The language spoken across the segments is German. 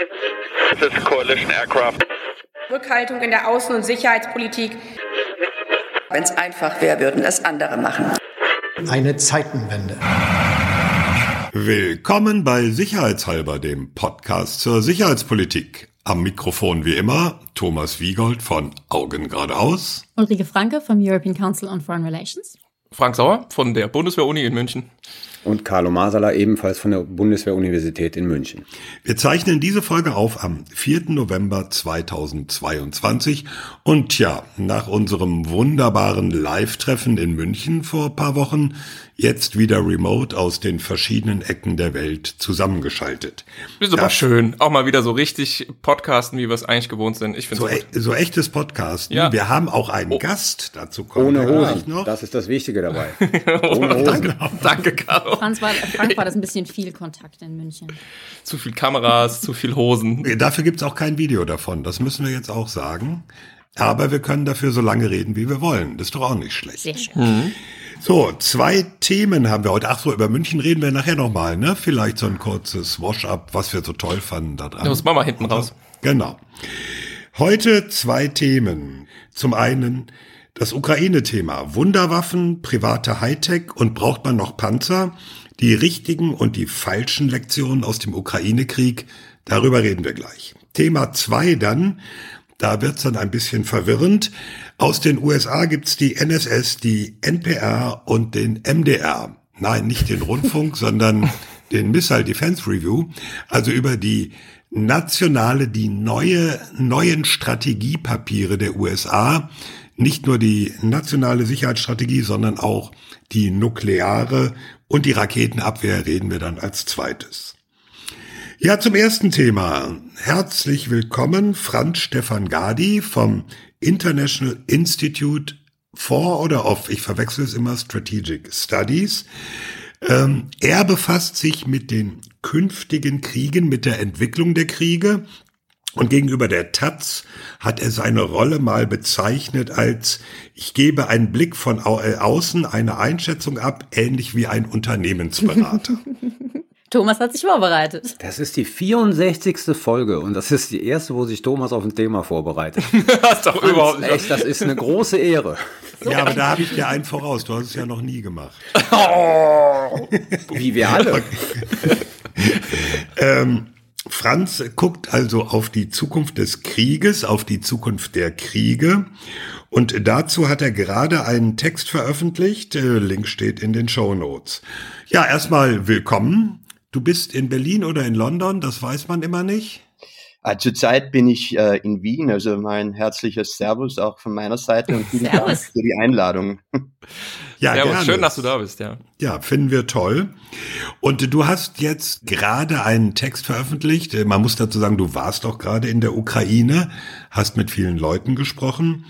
This is coalition aircraft. Rückhaltung in der Außen- und Sicherheitspolitik. Wenn es einfach wäre, würden es andere machen. Eine Zeitenwende. Willkommen bei Sicherheitshalber, dem Podcast zur Sicherheitspolitik. Am Mikrofon wie immer Thomas Wiegold von Augen geradeaus. Ulrike Franke vom European Council on Foreign Relations. Frank Sauer von der Bundeswehr-Uni in München. Und Carlo Masala ebenfalls von der Bundeswehr-Universität in München. Wir zeichnen diese Folge auf am 4. November 2022. Und ja, nach unserem wunderbaren Live-Treffen in München vor ein paar Wochen jetzt wieder remote aus den verschiedenen Ecken der Welt zusammengeschaltet. Ist aber schön. Auch mal wieder so richtig podcasten, wie wir es eigentlich gewohnt sind. Ich finde so, e so echtes Podcasten. Ja. Wir haben auch einen oh. Gast, dazu kommen Ohne Hosen. noch. Das ist das Wichtige dabei. Ohne Hosen. Danke, danke Caro. Franz war, Frank war das ein bisschen viel Kontakt in München. Zu viel Kameras, zu viel Hosen. Dafür gibt's auch kein Video davon. Das müssen wir jetzt auch sagen. Aber wir können dafür so lange reden, wie wir wollen. Das ist doch auch nicht schlecht. Sehr schön. Mhm. So, zwei Themen haben wir heute. Ach so, über München reden wir nachher nochmal, ne? Vielleicht so ein kurzes Wash-up, was wir so toll fanden da dran. Ja, das machen wir hinten raus. Genau. Heute zwei Themen. Zum einen das Ukraine-Thema. Wunderwaffen, private Hightech und braucht man noch Panzer? Die richtigen und die falschen Lektionen aus dem Ukraine-Krieg. Darüber reden wir gleich. Thema zwei dann. Da wird's dann ein bisschen verwirrend. Aus den USA gibt's die NSS, die NPR und den MDR. Nein, nicht den Rundfunk, sondern den Missile Defense Review. Also über die nationale, die neue, neuen Strategiepapiere der USA. Nicht nur die nationale Sicherheitsstrategie, sondern auch die nukleare und die Raketenabwehr reden wir dann als zweites. Ja, zum ersten Thema. Herzlich willkommen, Franz Stefan Gadi vom International Institute for oder of, ich verwechsel es immer, Strategic Studies. Ähm, er befasst sich mit den künftigen Kriegen, mit der Entwicklung der Kriege. Und gegenüber der Taz hat er seine Rolle mal bezeichnet als, ich gebe einen Blick von au außen, eine Einschätzung ab, ähnlich wie ein Unternehmensberater. Thomas hat sich vorbereitet. Das ist die 64. Folge und das ist die erste, wo sich Thomas auf ein Thema vorbereitet. das ist doch überhaupt nicht. echt, das ist eine große Ehre. ja, aber da habe ich dir einen voraus. Du hast es ja noch nie gemacht. Wie wir alle. ähm, Franz guckt also auf die Zukunft des Krieges, auf die Zukunft der Kriege. Und dazu hat er gerade einen Text veröffentlicht. Äh, Link steht in den Show Notes. Ja, erstmal willkommen. Du bist in Berlin oder in London, das weiß man immer nicht. Äh, Zurzeit bin ich äh, in Wien, also mein herzliches Servus auch von meiner Seite und vielen Dank Servus. für die Einladung. Ja, Ja, aber gerne. schön, dass du da bist, ja. Ja, finden wir toll. Und du hast jetzt gerade einen Text veröffentlicht. Äh, Man muss dazu sagen, du warst auch gerade in der Ukraine, hast mit vielen Leuten gesprochen.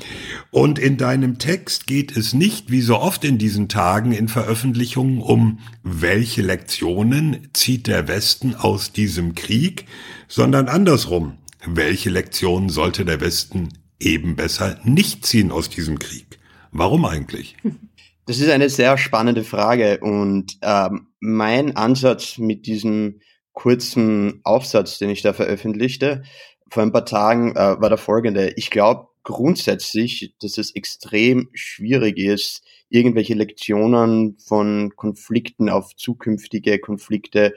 Und in deinem Text geht es nicht, wie so oft in diesen Tagen in Veröffentlichungen, um welche Lektionen zieht der Westen aus diesem Krieg, sondern andersrum. Welche Lektionen sollte der Westen eben besser nicht ziehen aus diesem Krieg? Warum eigentlich? Das ist eine sehr spannende Frage und ähm, mein Ansatz mit diesem kurzen Aufsatz, den ich da veröffentlichte, vor ein paar Tagen äh, war der folgende. Ich glaube grundsätzlich, dass es extrem schwierig ist, irgendwelche Lektionen von Konflikten auf zukünftige Konflikte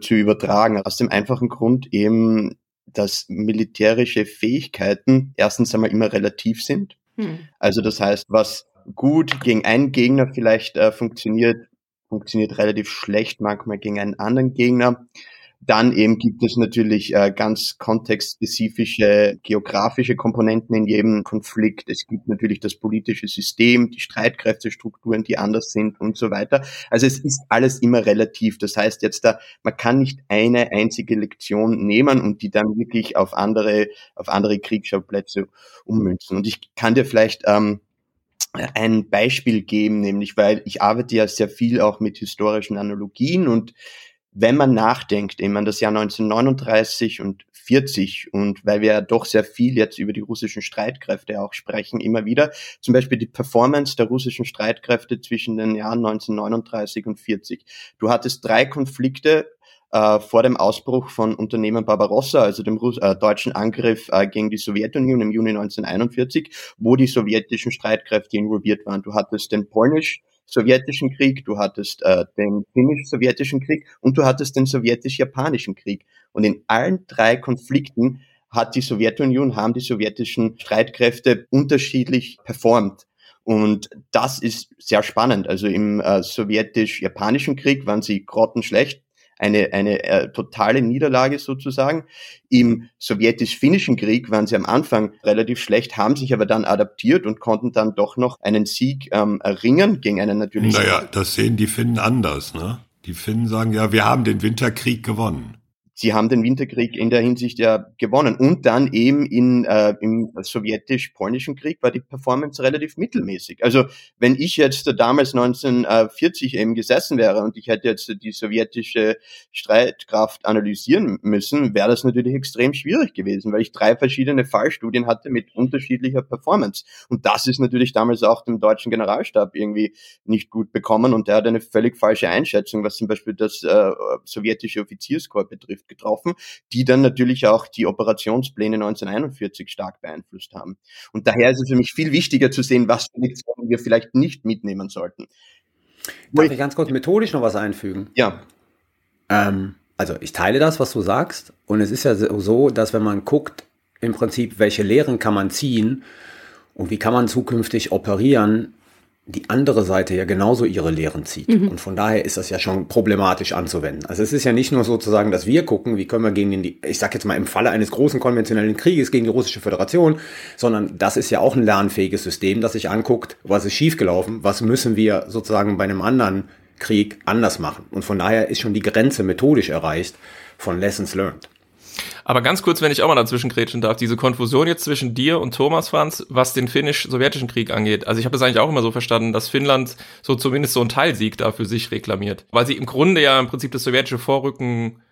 zu übertragen. Aus dem einfachen Grund eben, dass militärische Fähigkeiten erstens einmal immer relativ sind. Hm. Also das heißt, was gut gegen einen Gegner vielleicht äh, funktioniert, funktioniert relativ schlecht manchmal gegen einen anderen Gegner. Dann eben gibt es natürlich äh, ganz kontextspezifische geografische Komponenten in jedem Konflikt. Es gibt natürlich das politische System, die Streitkräftestrukturen, die anders sind und so weiter. Also es ist alles immer relativ. Das heißt jetzt da, man kann nicht eine einzige Lektion nehmen und die dann wirklich auf andere, auf andere Kriegsschauplätze ummünzen. Und ich kann dir vielleicht ähm, ein Beispiel geben, nämlich weil ich arbeite ja sehr viel auch mit historischen Analogien und wenn man nachdenkt, eben an das Jahr 1939 und 40 und weil wir ja doch sehr viel jetzt über die russischen Streitkräfte auch sprechen, immer wieder, zum Beispiel die Performance der russischen Streitkräfte zwischen den Jahren 1939 und 40. Du hattest drei Konflikte, äh, vor dem Ausbruch von Unternehmen Barbarossa, also dem Russ äh, deutschen Angriff äh, gegen die Sowjetunion im Juni 1941, wo die sowjetischen Streitkräfte involviert waren. Du hattest den polnisch-sowjetischen Krieg, du hattest äh, den finnisch-sowjetischen Krieg und du hattest den sowjetisch-japanischen Krieg. Und in allen drei Konflikten hat die Sowjetunion, haben die sowjetischen Streitkräfte unterschiedlich performt. Und das ist sehr spannend. Also im äh, sowjetisch-japanischen Krieg waren sie grottenschlecht, eine, eine äh, totale Niederlage sozusagen. Im sowjetisch-finnischen Krieg waren sie am Anfang relativ schlecht, haben sich aber dann adaptiert und konnten dann doch noch einen Sieg ähm, erringen gegen einen natürlich. Naja, das sehen die Finnen anders, ne? Die Finnen sagen ja, wir haben den Winterkrieg gewonnen sie haben den Winterkrieg in der Hinsicht ja gewonnen. Und dann eben in, äh, im sowjetisch-polnischen Krieg war die Performance relativ mittelmäßig. Also wenn ich jetzt damals 1940 eben gesessen wäre und ich hätte jetzt die sowjetische Streitkraft analysieren müssen, wäre das natürlich extrem schwierig gewesen, weil ich drei verschiedene Fallstudien hatte mit unterschiedlicher Performance. Und das ist natürlich damals auch dem deutschen Generalstab irgendwie nicht gut bekommen und der hat eine völlig falsche Einschätzung, was zum Beispiel das äh, sowjetische Offizierskorps betrifft getroffen, die dann natürlich auch die Operationspläne 1941 stark beeinflusst haben. Und daher ist es für mich viel wichtiger zu sehen, was Lektionen wir vielleicht nicht mitnehmen sollten. Darf ich ganz kurz methodisch noch was einfügen? Ja. Ähm, also ich teile das, was du sagst. Und es ist ja so, dass wenn man guckt, im Prinzip, welche Lehren kann man ziehen und wie kann man zukünftig operieren, die andere Seite ja genauso ihre Lehren zieht. Mhm. Und von daher ist das ja schon problematisch anzuwenden. Also es ist ja nicht nur sozusagen, dass wir gucken, wie können wir gegen den, ich sag jetzt mal im Falle eines großen konventionellen Krieges gegen die russische Föderation, sondern das ist ja auch ein lernfähiges System, das sich anguckt, was ist schiefgelaufen, was müssen wir sozusagen bei einem anderen Krieg anders machen. Und von daher ist schon die Grenze methodisch erreicht von Lessons Learned. Aber ganz kurz, wenn ich auch mal dazwischen grätschen darf, diese Konfusion jetzt zwischen dir und Thomas Franz, was den finnisch-sowjetischen Krieg angeht. Also ich habe es eigentlich auch immer so verstanden, dass Finnland so zumindest so einen Teilsieg da für sich reklamiert. Weil sie im Grunde ja im Prinzip das sowjetische Vorrücken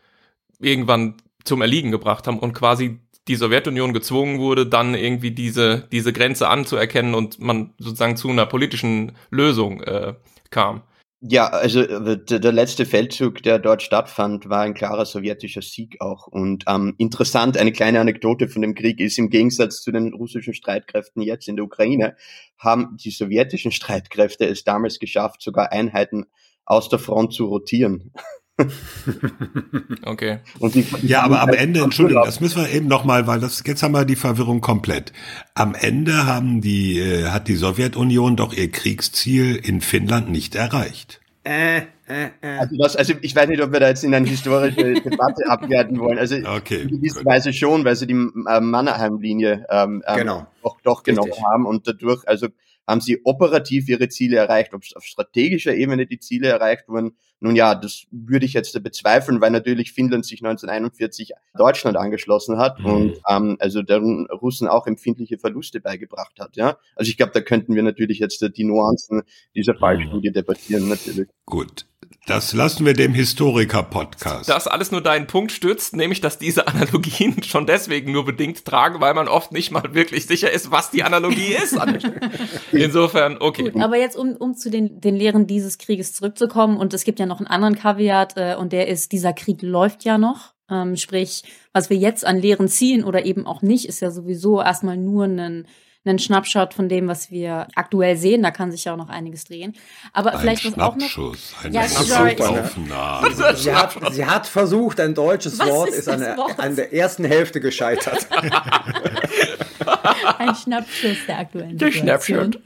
irgendwann zum Erliegen gebracht haben und quasi die Sowjetunion gezwungen wurde, dann irgendwie diese, diese Grenze anzuerkennen und man sozusagen zu einer politischen Lösung äh, kam. Ja, also äh, der, letzte Feldzug, der dort stattfand, war ein klarer sowjetischer Sieg auch. Und ähm, interessant, eine kleine Anekdote von dem Krieg ist, im Gegensatz zu den russischen Streitkräften jetzt in der Ukraine, haben die sowjetischen Streitkräfte es damals geschafft, sogar Einheiten aus der Front zu rotieren. okay. Die, die ja, aber am Ende, Entschuldigung, das müssen wir eben nochmal, weil das jetzt haben wir die Verwirrung komplett. Am Ende haben die, äh, hat die Sowjetunion doch ihr Kriegsziel in Finnland nicht erreicht. Äh, äh, äh. Also, das, also ich weiß nicht, ob wir da jetzt in eine historische Debatte abwerten wollen. Also okay, in gewisser Weise schon, weil sie die äh, Mannerheim-Linie ähm, ähm, genau. doch, doch genommen haben und dadurch, also haben sie operativ ihre Ziele erreicht, ob auf strategischer Ebene die Ziele erreicht wurden. Nun ja, das würde ich jetzt bezweifeln, weil natürlich Finnland sich 1941 Deutschland angeschlossen hat mhm. und ähm, also der Russen auch empfindliche Verluste beigebracht hat. Ja, also ich glaube, da könnten wir natürlich jetzt die Nuancen dieser Fallstudie mhm. debattieren natürlich. Gut, das lassen wir dem Historiker-Podcast. Das alles nur deinen Punkt stützt, nämlich, dass diese Analogien schon deswegen nur bedingt tragen, weil man oft nicht mal wirklich sicher ist, was die Analogie ist. Insofern, okay. Gut, aber jetzt, um, um zu den, den Lehren dieses Krieges zurückzukommen, und es gibt ja noch einen anderen Kaviat, äh, und der ist, dieser Krieg läuft ja noch. Ähm, sprich, was wir jetzt an Lehren ziehen oder eben auch nicht, ist ja sowieso erstmal nur ein einen Schnappshot von dem, was wir aktuell sehen. Da kann sich ja auch noch einiges drehen. Aber ein vielleicht was auch noch. Eine ja, Aufnahme. Sie hat, sie hat versucht, ein deutsches was Wort ist, ist an, der, Wort? an der ersten Hälfte gescheitert. ein Schnappschuss der aktuellen der Schnappshot.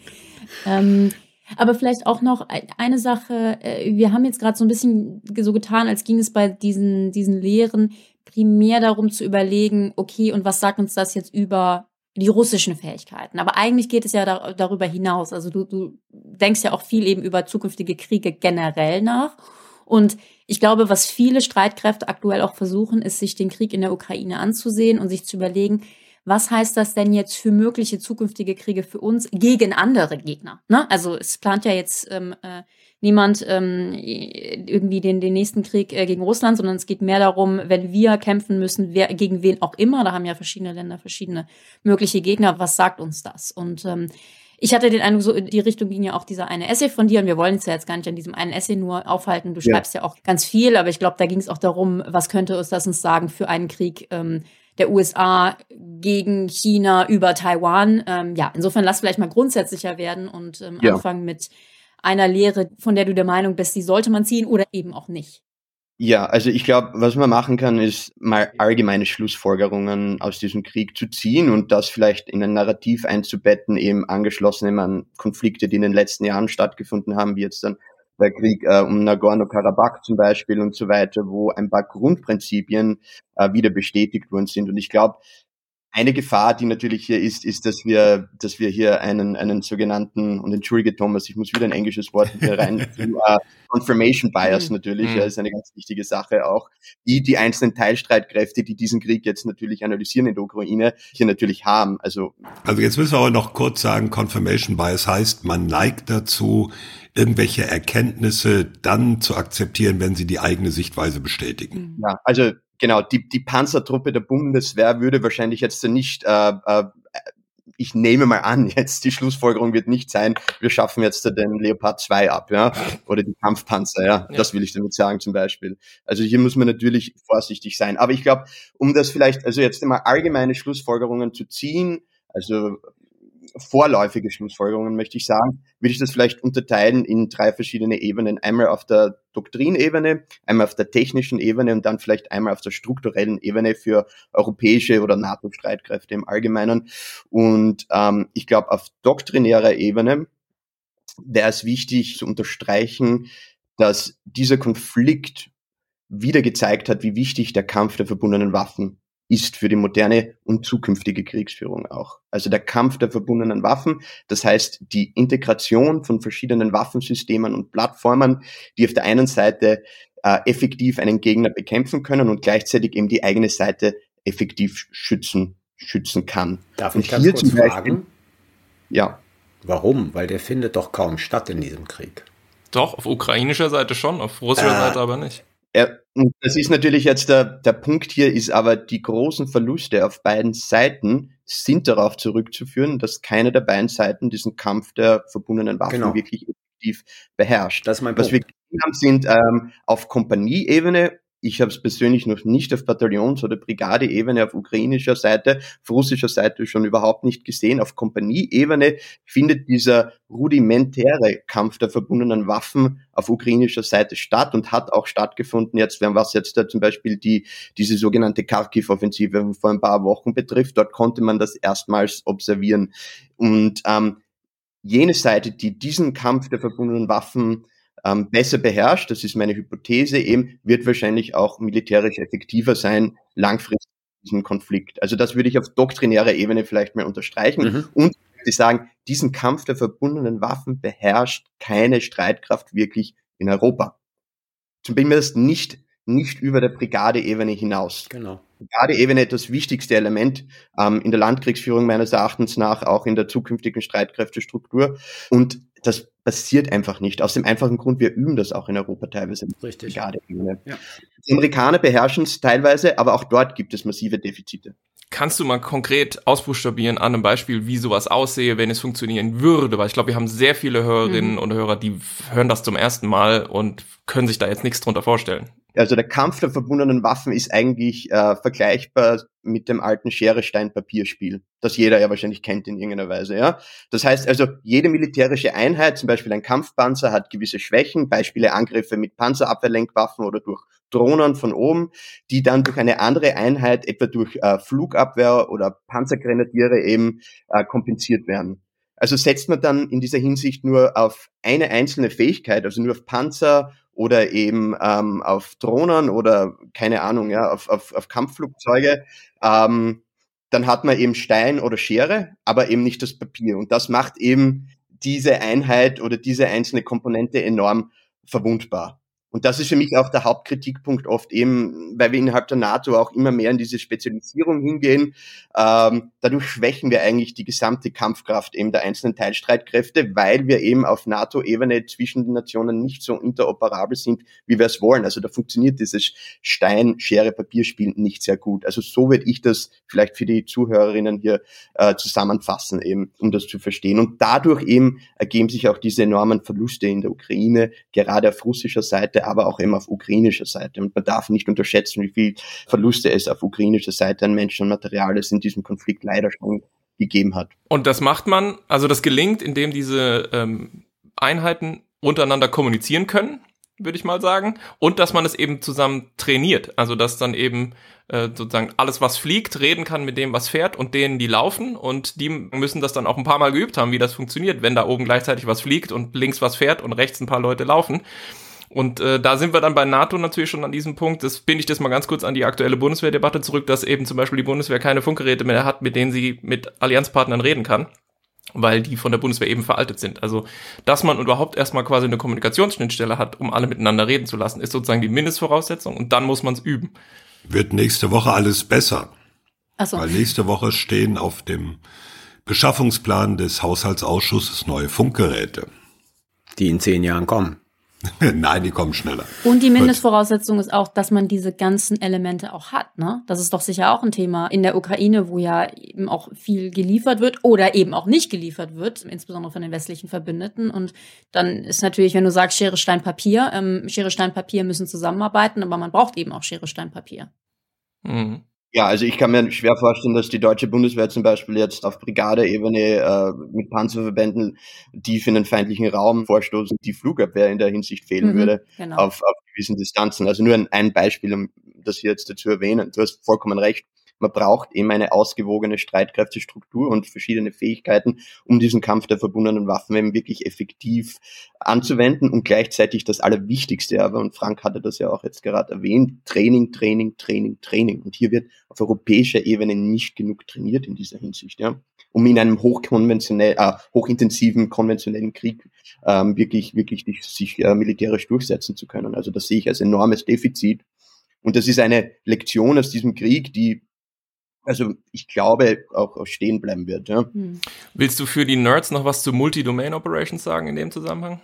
Ähm, aber vielleicht auch noch eine Sache. Äh, wir haben jetzt gerade so ein bisschen so getan, als ging es bei diesen, diesen Lehren primär darum zu überlegen, okay, und was sagt uns das jetzt über die russischen Fähigkeiten. Aber eigentlich geht es ja da, darüber hinaus. Also du, du denkst ja auch viel eben über zukünftige Kriege generell nach. Und ich glaube, was viele Streitkräfte aktuell auch versuchen, ist, sich den Krieg in der Ukraine anzusehen und sich zu überlegen, was heißt das denn jetzt für mögliche zukünftige Kriege für uns gegen andere Gegner? Ne? Also es plant ja jetzt ähm, äh, niemand ähm, irgendwie den, den nächsten Krieg äh, gegen Russland, sondern es geht mehr darum, wenn wir kämpfen müssen, wer, gegen wen auch immer, da haben ja verschiedene Länder verschiedene mögliche Gegner, was sagt uns das? Und ähm, Ich hatte den Eindruck, so in die Richtung ging ja auch dieser eine Essay von dir und wir wollen es ja jetzt gar nicht an diesem einen Essay nur aufhalten. Du schreibst ja, ja auch ganz viel, aber ich glaube, da ging es auch darum, was könnte uns das uns sagen für einen Krieg ähm, der USA gegen China über Taiwan. Ähm, ja, insofern lass vielleicht mal grundsätzlicher werden und ähm, ja. anfangen mit einer Lehre, von der du der Meinung bist, die sollte man ziehen oder eben auch nicht. Ja, also ich glaube, was man machen kann, ist mal allgemeine Schlussfolgerungen aus diesem Krieg zu ziehen und das vielleicht in ein Narrativ einzubetten, eben angeschlossen an Konflikte, die in den letzten Jahren stattgefunden haben, wie jetzt dann der Krieg äh, um Nagorno-Karabakh zum Beispiel und so weiter, wo ein paar Grundprinzipien äh, wieder bestätigt worden sind. Und ich glaube, eine Gefahr, die natürlich hier ist, ist, dass wir, dass wir hier einen, einen sogenannten, und entschuldige Thomas, ich muss wieder ein englisches Wort hier rein, uh, Confirmation Bias mhm. natürlich, mhm. ja, ist eine ganz wichtige Sache auch, die die einzelnen Teilstreitkräfte, die diesen Krieg jetzt natürlich analysieren in der Ukraine, hier natürlich haben. Also, also jetzt müssen wir aber noch kurz sagen, Confirmation Bias heißt, man neigt dazu, irgendwelche Erkenntnisse dann zu akzeptieren, wenn sie die eigene Sichtweise bestätigen. Ja, also genau, die, die Panzertruppe der Bundeswehr würde wahrscheinlich jetzt nicht, äh, äh, ich nehme mal an, jetzt die Schlussfolgerung wird nicht sein, wir schaffen jetzt den Leopard 2 ab, ja, oder die Kampfpanzer, ja, ja. das will ich damit sagen zum Beispiel. Also hier muss man natürlich vorsichtig sein. Aber ich glaube, um das vielleicht, also jetzt immer allgemeine Schlussfolgerungen zu ziehen, also vorläufige Schlussfolgerungen, möchte ich sagen, würde ich das vielleicht unterteilen in drei verschiedene Ebenen. Einmal auf der Doktrinebene, einmal auf der technischen Ebene und dann vielleicht einmal auf der strukturellen Ebene für europäische oder NATO-Streitkräfte im Allgemeinen. Und ähm, ich glaube, auf doktrinärer Ebene wäre es wichtig zu unterstreichen, dass dieser Konflikt wieder gezeigt hat, wie wichtig der Kampf der verbundenen Waffen ist für die moderne und zukünftige Kriegsführung auch. Also der Kampf der verbundenen Waffen, das heißt die Integration von verschiedenen Waffensystemen und Plattformen, die auf der einen Seite äh, effektiv einen Gegner bekämpfen können und gleichzeitig eben die eigene Seite effektiv schützen, schützen kann. Darf und ich ganz kurz Beispiel, fragen? Ja. Warum? Weil der findet doch kaum statt in diesem Krieg. Doch, auf ukrainischer Seite schon, auf russischer äh, Seite aber nicht. Ja, das ist natürlich jetzt der, der Punkt hier, ist aber die großen Verluste auf beiden Seiten sind darauf zurückzuführen, dass keine der beiden Seiten diesen Kampf der verbundenen Waffen genau. wirklich effektiv beherrscht. Das ist mein Punkt. Was wir gesehen haben, sind ähm, auf Kompanieebene ich habe es persönlich noch nicht auf Bataillons- oder Brigadeebene auf ukrainischer Seite, auf russischer Seite schon überhaupt nicht gesehen. Auf Kompanieebene findet dieser rudimentäre Kampf der verbundenen Waffen auf ukrainischer Seite statt und hat auch stattgefunden jetzt, was jetzt da zum Beispiel die, diese sogenannte Kharkiv-Offensive vor ein paar Wochen betrifft. Dort konnte man das erstmals observieren. Und ähm, jene Seite, die diesen Kampf der verbundenen Waffen ähm, besser beherrscht, das ist meine Hypothese eben, wird wahrscheinlich auch militärisch effektiver sein, langfristig diesen Konflikt. Also das würde ich auf doktrinärer Ebene vielleicht mal unterstreichen. Mhm. Und ich sagen, diesen Kampf der verbundenen Waffen beherrscht keine Streitkraft wirklich in Europa. Zumindest nicht, nicht über der Brigadeebene hinaus. Genau. Brigadeebene das wichtigste Element ähm, in der Landkriegsführung meines Erachtens nach, auch in der zukünftigen Streitkräftestruktur. Und das passiert einfach nicht. Aus dem einfachen Grund, wir üben das auch in Europa teilweise. Richtig. Ja. Die Amerikaner beherrschen es teilweise, aber auch dort gibt es massive Defizite. Kannst du mal konkret ausbuchstabieren an einem Beispiel, wie sowas aussehe, wenn es funktionieren würde? Weil ich glaube, wir haben sehr viele Hörerinnen mhm. und Hörer, die hören das zum ersten Mal und können sich da jetzt nichts drunter vorstellen. Also der Kampf der verbundenen Waffen ist eigentlich äh, vergleichbar mit dem alten Schere-Stein-Papierspiel, das jeder ja wahrscheinlich kennt in irgendeiner Weise. Ja, das heißt also jede militärische Einheit, zum Beispiel ein Kampfpanzer, hat gewisse Schwächen, Beispiele Angriffe mit Panzerabwehrlenkwaffen oder durch Drohnen von oben, die dann durch eine andere Einheit, etwa durch äh, Flugabwehr oder Panzergrenadiere eben äh, kompensiert werden. Also setzt man dann in dieser Hinsicht nur auf eine einzelne Fähigkeit, also nur auf Panzer oder eben ähm, auf Drohnen oder keine Ahnung, ja, auf, auf, auf Kampfflugzeuge, ähm, dann hat man eben Stein oder Schere, aber eben nicht das Papier. Und das macht eben diese Einheit oder diese einzelne Komponente enorm verwundbar. Und das ist für mich auch der Hauptkritikpunkt oft eben, weil wir innerhalb der NATO auch immer mehr in diese Spezialisierung hingehen. Ähm, dadurch schwächen wir eigentlich die gesamte Kampfkraft eben der einzelnen Teilstreitkräfte, weil wir eben auf NATO-Ebene zwischen den Nationen nicht so interoperabel sind, wie wir es wollen. Also da funktioniert dieses Stein-Schere-Papierspiel nicht sehr gut. Also so würde ich das vielleicht für die Zuhörerinnen hier äh, zusammenfassen, eben, um das zu verstehen. Und dadurch eben ergeben sich auch diese enormen Verluste in der Ukraine, gerade auf russischer Seite Seite, aber auch eben auf ukrainischer Seite. Und man darf nicht unterschätzen, wie viel Verluste es auf ukrainischer Seite an Menschen und Material es in diesem Konflikt leider schon gegeben hat. Und das macht man, also das gelingt, indem diese ähm, Einheiten untereinander kommunizieren können, würde ich mal sagen, und dass man es eben zusammen trainiert. Also dass dann eben äh, sozusagen alles, was fliegt, reden kann mit dem, was fährt und denen, die laufen. Und die müssen das dann auch ein paar Mal geübt haben, wie das funktioniert, wenn da oben gleichzeitig was fliegt und links was fährt und rechts ein paar Leute laufen. Und äh, da sind wir dann bei NATO natürlich schon an diesem Punkt. Das binde ich das mal ganz kurz an die aktuelle Bundeswehrdebatte zurück, dass eben zum Beispiel die Bundeswehr keine Funkgeräte mehr hat, mit denen sie mit Allianzpartnern reden kann weil die von der Bundeswehr eben veraltet sind. Also, dass man überhaupt erstmal quasi eine Kommunikationsschnittstelle hat, um alle miteinander reden zu lassen, ist sozusagen die Mindestvoraussetzung und dann muss man es üben. Wird nächste Woche alles besser. Ach so. Weil nächste Woche stehen auf dem Beschaffungsplan des Haushaltsausschusses neue Funkgeräte. Die in zehn Jahren kommen. Nein, die kommen schneller. Und die Mindestvoraussetzung ist auch, dass man diese ganzen Elemente auch hat. Ne? Das ist doch sicher auch ein Thema in der Ukraine, wo ja eben auch viel geliefert wird oder eben auch nicht geliefert wird, insbesondere von den westlichen Verbündeten. Und dann ist natürlich, wenn du sagst Schere, Stein, Papier, ähm, Schere, Stein, Papier müssen zusammenarbeiten, aber man braucht eben auch Schere, Stein, Papier. Mhm. Ja, also ich kann mir schwer vorstellen, dass die deutsche Bundeswehr zum Beispiel jetzt auf Brigadeebene äh, mit Panzerverbänden tief in den feindlichen Raum vorstoßen, die Flugabwehr in der Hinsicht fehlen mhm, würde genau. auf, auf gewissen Distanzen. Also nur ein, ein Beispiel, um das hier jetzt dazu erwähnen. Du hast vollkommen recht. Man braucht eben eine ausgewogene Streitkräftestruktur und verschiedene Fähigkeiten, um diesen Kampf der verbundenen Waffen eben wirklich effektiv anzuwenden und gleichzeitig das Allerwichtigste, aber und Frank hatte das ja auch jetzt gerade erwähnt, Training, Training, Training, Training. Und hier wird auf europäischer Ebene nicht genug trainiert in dieser Hinsicht, ja, um in einem hochkonventionell, äh, hochintensiven konventionellen Krieg ähm, wirklich, wirklich sich äh, militärisch durchsetzen zu können. Also das sehe ich als enormes Defizit. Und das ist eine Lektion aus diesem Krieg, die also ich glaube, auch, auch stehen bleiben wird. Ja. Hm. Willst du für die Nerds noch was zu Multi-Domain Operations sagen in dem Zusammenhang?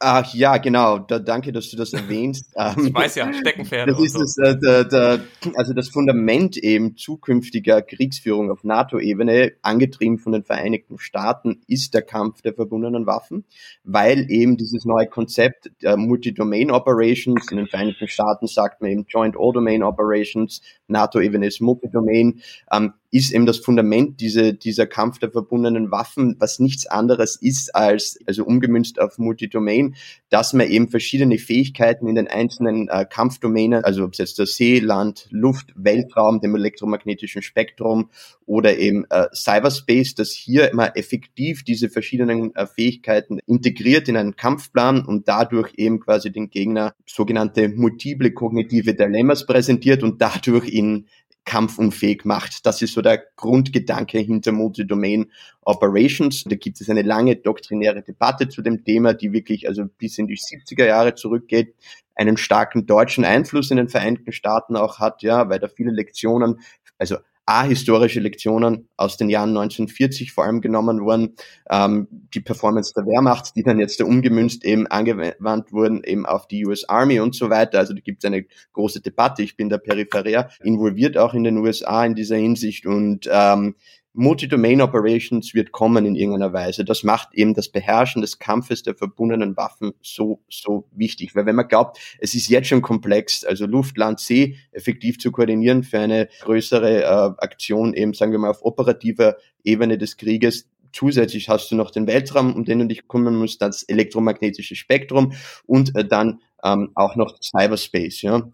Ach ja, genau. Da, danke, dass du das erwähnst. Ähm, ich weiß ja, Steckenpferde. Das ist so. das, äh, der, der, also das Fundament eben zukünftiger Kriegsführung auf NATO-Ebene, angetrieben von den Vereinigten Staaten, ist der Kampf der verbundenen Waffen, weil eben dieses neue Konzept der Multi-Domain Operations, in den Vereinigten Staaten sagt man eben Joint All-Domain Operations, NATO-Ebene ist Multi-Domain, ähm, ist eben das Fundament diese, dieser Kampf der verbundenen Waffen, was nichts anderes ist als, also umgemünzt auf Multidomain, dass man eben verschiedene Fähigkeiten in den einzelnen äh, Kampfdomänen, also ob es jetzt der See, Land, Luft, Weltraum, dem elektromagnetischen Spektrum oder eben äh, Cyberspace, dass hier immer effektiv diese verschiedenen äh, Fähigkeiten integriert in einen Kampfplan und dadurch eben quasi den Gegner sogenannte multiple kognitive Dilemmas präsentiert und dadurch ihn kampfunfähig macht. Das ist so der Grundgedanke hinter Multi-Domain Operations. Da gibt es eine lange doktrinäre Debatte zu dem Thema, die wirklich also bis in die 70er Jahre zurückgeht, einen starken deutschen Einfluss in den Vereinigten Staaten auch hat, ja, weil da viele Lektionen, also ahistorische Lektionen aus den Jahren 1940 vor allem genommen wurden, ähm, die Performance der Wehrmacht, die dann jetzt umgemünzt eben angewandt wurden eben auf die US Army und so weiter. Also da gibt es eine große Debatte. Ich bin da peripherär involviert auch in den USA in dieser Hinsicht und ähm, Multi-Domain Operations wird kommen in irgendeiner Weise. Das macht eben das Beherrschen des Kampfes der verbundenen Waffen so, so wichtig. Weil wenn man glaubt, es ist jetzt schon komplex, also Luft, Land, See effektiv zu koordinieren für eine größere äh, Aktion eben, sagen wir mal, auf operativer Ebene des Krieges, Zusätzlich hast du noch den Weltraum, um den du dich kümmern musst, das elektromagnetische Spektrum und äh, dann ähm, auch noch Cyberspace. Ja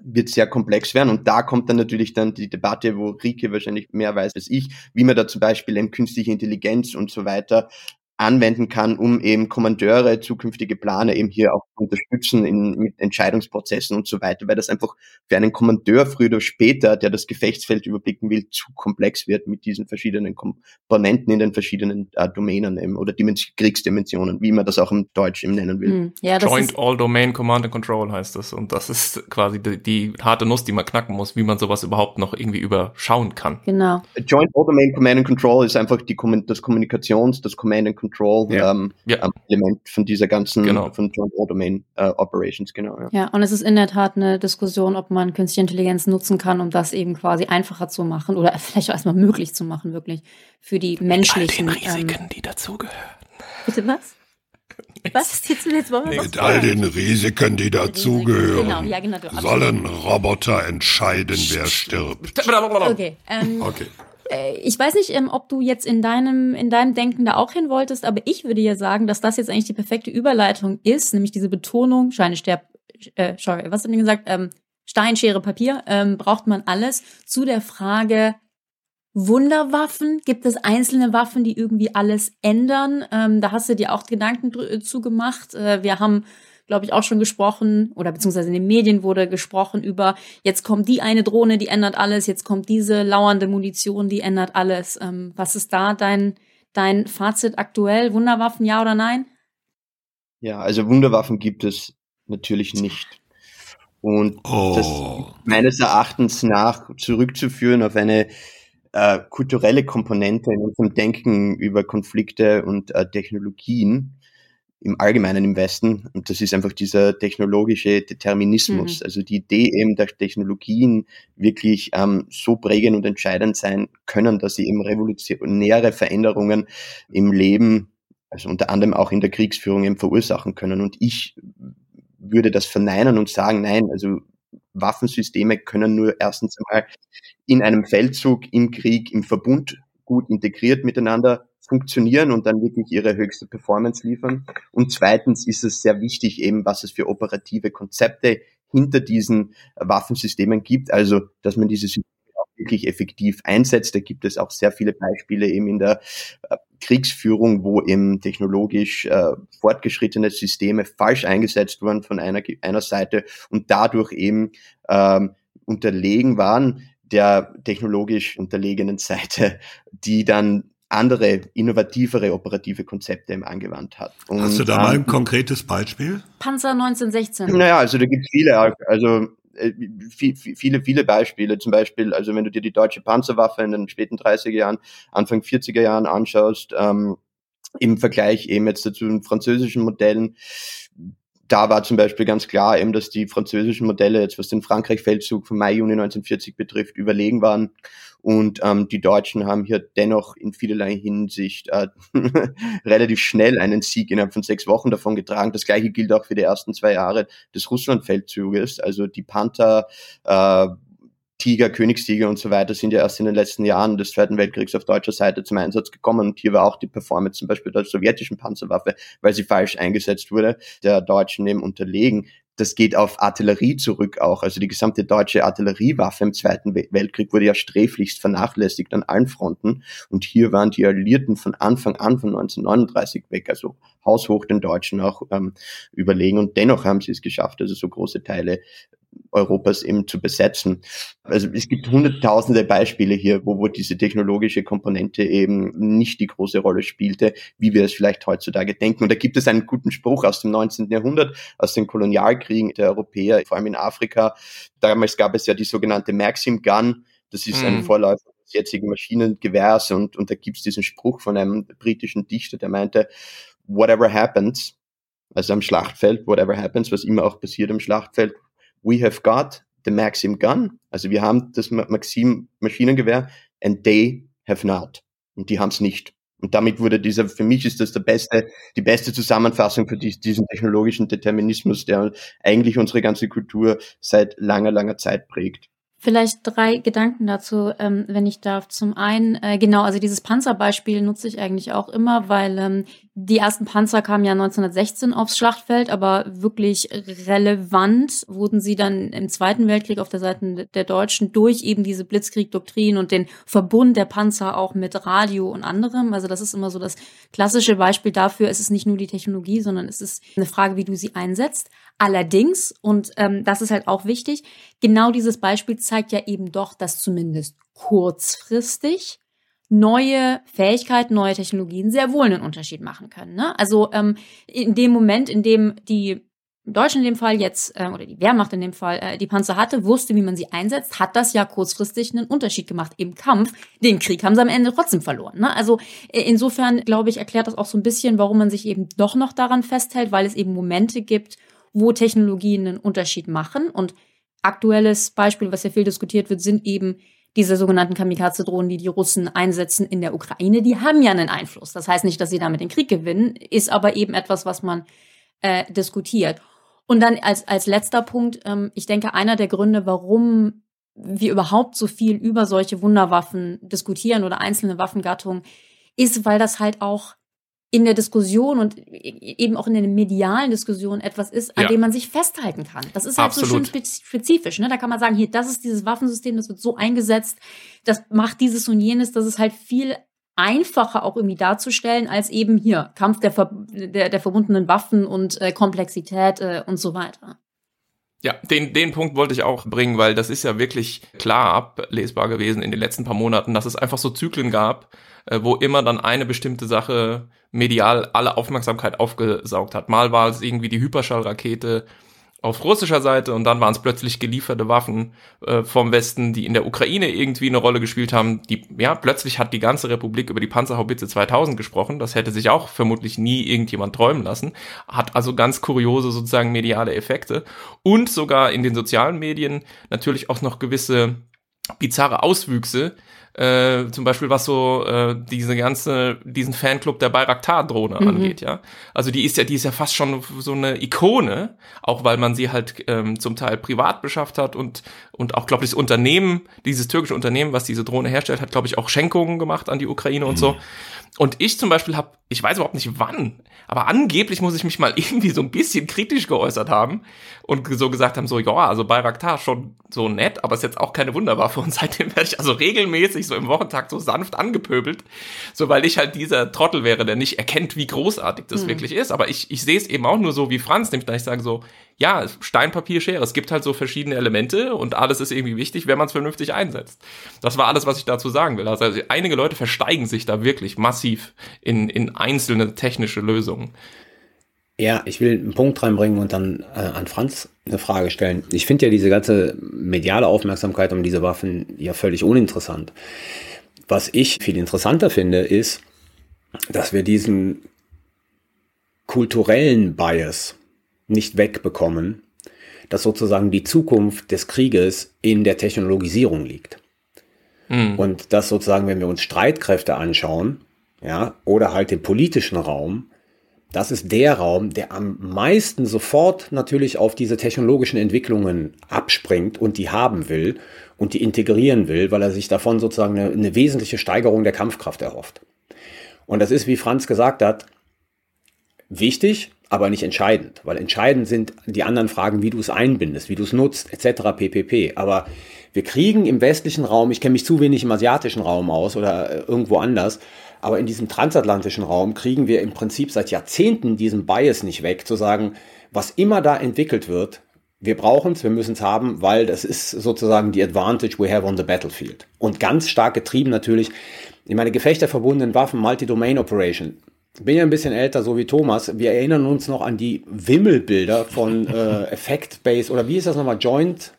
wird sehr komplex werden. Und da kommt dann natürlich dann die Debatte, wo Rike wahrscheinlich mehr weiß als ich, wie man da zum Beispiel eben künstliche Intelligenz und so weiter anwenden kann, um eben Kommandeure, zukünftige Planer eben hier auch zu unterstützen in, mit Entscheidungsprozessen und so weiter, weil das einfach für einen Kommandeur früher oder später, der das Gefechtsfeld überblicken will, zu komplex wird mit diesen verschiedenen Komponenten in den verschiedenen äh, Domänen eben, oder Dimens Kriegsdimensionen, wie man das auch im Deutsch eben nennen will. Hm, ja, Joint All Domain Command and Control heißt das und das ist quasi die, die harte Nuss, die man knacken muss, wie man sowas überhaupt noch irgendwie überschauen kann. Genau. Joint All Domain Command and Control ist einfach die, das Kommunikations, das Command and Control ja. Ähm, ja. Element von dieser ganzen, genau. von Joint All Domain äh, Operations, genau. Ja. ja, und es ist in der Tat eine Diskussion, ob man künstliche Intelligenz nutzen kann, um das eben quasi einfacher zu machen oder vielleicht auch erstmal möglich zu machen, wirklich für die menschlichen. Mit all den Risiken, ähm, die dazugehören. Bitte was? Was ist jetzt, jetzt wollen wir Mit all den Risiken, die dazugehören, genau, ja, genau, sollen Roboter entscheiden, wer stirbt. Okay. Ähm, okay. Äh, ich weiß nicht, ähm, ob du jetzt in deinem, in deinem Denken da auch hin wolltest, aber ich würde ja sagen, dass das jetzt eigentlich die perfekte Überleitung ist, nämlich diese Betonung, Scheine, Sterb, äh, sorry, was hast du gesagt? Ähm, Stein, Schere, Papier, ähm, braucht man alles zu der Frage, Wunderwaffen? Gibt es einzelne Waffen, die irgendwie alles ändern? Ähm, da hast du dir auch Gedanken zu gemacht. Äh, wir haben glaube ich, auch schon gesprochen oder beziehungsweise in den Medien wurde gesprochen über, jetzt kommt die eine Drohne, die ändert alles, jetzt kommt diese lauernde Munition, die ändert alles. Ähm, was ist da dein, dein Fazit aktuell? Wunderwaffen, ja oder nein? Ja, also Wunderwaffen gibt es natürlich nicht. Und oh. das meines Erachtens nach zurückzuführen auf eine äh, kulturelle Komponente in unserem Denken über Konflikte und äh, Technologien, im Allgemeinen im Westen. Und das ist einfach dieser technologische Determinismus. Mhm. Also die Idee eben, dass Technologien wirklich ähm, so prägend und entscheidend sein können, dass sie eben revolutionäre Veränderungen im Leben, also unter anderem auch in der Kriegsführung eben verursachen können. Und ich würde das verneinen und sagen, nein, also Waffensysteme können nur erstens einmal in einem Feldzug, im Krieg, im Verbund gut integriert miteinander funktionieren und dann wirklich ihre höchste Performance liefern. Und zweitens ist es sehr wichtig eben, was es für operative Konzepte hinter diesen Waffensystemen gibt, also dass man diese Systeme auch wirklich effektiv einsetzt. Da gibt es auch sehr viele Beispiele eben in der äh, Kriegsführung, wo eben technologisch äh, fortgeschrittene Systeme falsch eingesetzt wurden von einer, einer Seite und dadurch eben ähm, unterlegen waren der technologisch unterlegenen Seite, die dann andere, innovativere operative Konzepte im angewandt hat. Und, Hast du da mal ein konkretes Beispiel? Panzer 1916. Naja, also da gibt es viele, also äh, viele, viele Beispiele. Zum Beispiel, also wenn du dir die deutsche Panzerwaffe in den späten 30er Jahren, Anfang 40er Jahren anschaust, ähm, im Vergleich eben jetzt zu den französischen Modellen, da war zum Beispiel ganz klar eben, dass die französischen Modelle, jetzt was den Frankreich-Feldzug vom Mai, Juni 1940 betrifft, überlegen waren. Und ähm, die Deutschen haben hier dennoch in vielerlei Hinsicht äh, relativ schnell einen Sieg innerhalb von sechs Wochen davon getragen. Das gleiche gilt auch für die ersten zwei Jahre des Russland-Feldzuges. Also die Panther äh, Tiger, Königstiger und so weiter sind ja erst in den letzten Jahren des Zweiten Weltkriegs auf deutscher Seite zum Einsatz gekommen. Und hier war auch die Performance zum Beispiel der sowjetischen Panzerwaffe, weil sie falsch eingesetzt wurde, der Deutschen eben unterlegen. Das geht auf Artillerie zurück auch. Also die gesamte deutsche Artilleriewaffe im Zweiten Weltkrieg wurde ja sträflichst vernachlässigt an allen Fronten. Und hier waren die Alliierten von Anfang an, von 1939 weg, also haushoch den Deutschen auch ähm, überlegen. Und dennoch haben sie es geschafft, also so große Teile Europas eben zu besetzen. Also es gibt hunderttausende Beispiele hier, wo, wo diese technologische Komponente eben nicht die große Rolle spielte, wie wir es vielleicht heutzutage denken. Und da gibt es einen guten Spruch aus dem 19. Jahrhundert, aus den Kolonialkriegen der Europäer, vor allem in Afrika. Damals gab es ja die sogenannte Maxim Gun. Das ist ein mhm. Vorläufer des jetzigen Maschinengewehrs. Und, und da gibt es diesen Spruch von einem britischen Dichter, der meinte, whatever happens, also am Schlachtfeld, whatever happens, was immer auch passiert am Schlachtfeld, we have got the Maxim gun, also wir haben das Maxim Maschinengewehr, and they have not. Und die haben es nicht. Und damit wurde dieser, für mich ist das der beste, die beste Zusammenfassung für diesen technologischen Determinismus, der eigentlich unsere ganze Kultur seit langer, langer Zeit prägt. Vielleicht drei Gedanken dazu, ähm, wenn ich darf. Zum einen, äh, genau, also dieses Panzerbeispiel nutze ich eigentlich auch immer, weil ähm, die ersten Panzer kamen ja 1916 aufs Schlachtfeld, aber wirklich relevant wurden sie dann im Zweiten Weltkrieg auf der Seite der Deutschen durch eben diese Blitzkrieg-Doktrin und den Verbund der Panzer auch mit Radio und anderem. Also das ist immer so das klassische Beispiel dafür. Es ist nicht nur die Technologie, sondern es ist eine Frage, wie du sie einsetzt. Allerdings, und ähm, das ist halt auch wichtig, genau dieses Beispiel zeigt ja eben doch, dass zumindest kurzfristig neue Fähigkeiten, neue Technologien sehr wohl einen Unterschied machen können. Ne? Also ähm, in dem Moment, in dem die Deutschen in dem Fall jetzt, äh, oder die Wehrmacht in dem Fall, äh, die Panzer hatte, wusste, wie man sie einsetzt, hat das ja kurzfristig einen Unterschied gemacht im Kampf. Den Krieg haben sie am Ende trotzdem verloren. Ne? Also äh, insofern, glaube ich, erklärt das auch so ein bisschen, warum man sich eben doch noch daran festhält, weil es eben Momente gibt, wo Technologien einen Unterschied machen. Und aktuelles Beispiel, was ja viel diskutiert wird, sind eben diese sogenannten Kamikaze-Drohnen, die die Russen einsetzen in der Ukraine. Die haben ja einen Einfluss. Das heißt nicht, dass sie damit den Krieg gewinnen, ist aber eben etwas, was man äh, diskutiert. Und dann als, als letzter Punkt, ähm, ich denke, einer der Gründe, warum wir überhaupt so viel über solche Wunderwaffen diskutieren oder einzelne Waffengattungen, ist, weil das halt auch in der Diskussion und eben auch in der medialen Diskussion etwas ist, an ja. dem man sich festhalten kann. Das ist halt Absolut. so schön spezifisch. Ne? Da kann man sagen, hier, das ist dieses Waffensystem, das wird so eingesetzt, das macht dieses und jenes, das ist halt viel einfacher auch irgendwie darzustellen, als eben hier Kampf der, ver der, der verbundenen Waffen und äh, Komplexität äh, und so weiter. Ja, den, den Punkt wollte ich auch bringen, weil das ist ja wirklich klar ablesbar gewesen in den letzten paar Monaten, dass es einfach so Zyklen gab, äh, wo immer dann eine bestimmte Sache medial alle Aufmerksamkeit aufgesaugt hat. Mal war es irgendwie die Hyperschallrakete auf russischer Seite und dann waren es plötzlich gelieferte Waffen äh, vom Westen, die in der Ukraine irgendwie eine Rolle gespielt haben. Die, ja, plötzlich hat die ganze Republik über die Panzerhaubitze 2000 gesprochen. Das hätte sich auch vermutlich nie irgendjemand träumen lassen. Hat also ganz kuriose sozusagen mediale Effekte und sogar in den sozialen Medien natürlich auch noch gewisse bizarre Auswüchse, äh, zum Beispiel was so äh, diese ganze, diesen Fanclub der Bayraktar-Drohne mhm. angeht, ja. Also die ist ja, die ist ja fast schon so eine Ikone, auch weil man sie halt ähm, zum Teil privat beschafft hat und, und auch, glaube ich, das Unternehmen, dieses türkische Unternehmen, was diese Drohne herstellt, hat, glaube ich, auch Schenkungen gemacht an die Ukraine mhm. und so. Und ich zum Beispiel habe, ich weiß überhaupt nicht wann, aber angeblich muss ich mich mal irgendwie so ein bisschen kritisch geäußert haben und so gesagt haben, so, ja, also Bayraktar schon so nett, aber ist jetzt auch keine Wunderwaffe. Und seitdem werde ich also regelmäßig so im Wochentakt so sanft angepöbelt, so weil ich halt dieser Trottel wäre, der nicht erkennt, wie großartig das mhm. wirklich ist. Aber ich, ich sehe es eben auch nur so wie Franz, nämlich da ich sage so, ja, Stein, Papier, Schere. Es gibt halt so verschiedene Elemente und alles ist irgendwie wichtig, wenn man es vernünftig einsetzt. Das war alles, was ich dazu sagen will. Also einige Leute versteigen sich da wirklich massiv in, in einzelne technische Lösungen. Ja, ich will einen Punkt reinbringen und dann äh, an Franz eine Frage stellen. Ich finde ja diese ganze mediale Aufmerksamkeit um diese Waffen ja völlig uninteressant. Was ich viel interessanter finde, ist, dass wir diesen kulturellen Bias, nicht wegbekommen, dass sozusagen die Zukunft des Krieges in der Technologisierung liegt. Mhm. Und dass sozusagen, wenn wir uns Streitkräfte anschauen, ja, oder halt den politischen Raum, das ist der Raum, der am meisten sofort natürlich auf diese technologischen Entwicklungen abspringt und die haben will und die integrieren will, weil er sich davon sozusagen eine, eine wesentliche Steigerung der Kampfkraft erhofft. Und das ist, wie Franz gesagt hat, wichtig, aber nicht entscheidend, weil entscheidend sind die anderen Fragen, wie du es einbindest, wie du es nutzt, etc. pp. Aber wir kriegen im westlichen Raum, ich kenne mich zu wenig im asiatischen Raum aus oder äh, irgendwo anders, aber in diesem transatlantischen Raum kriegen wir im Prinzip seit Jahrzehnten diesen Bias nicht weg, zu sagen, was immer da entwickelt wird, wir brauchen es, wir müssen es haben, weil das ist sozusagen die Advantage we have on the battlefield. Und ganz stark getrieben natürlich, ich meine, gefechterverbundenen Waffen, Multi-Domain Operation, bin ja ein bisschen älter, so wie Thomas. Wir erinnern uns noch an die Wimmelbilder von äh, Effect-Based oder wie ist das nochmal? Joint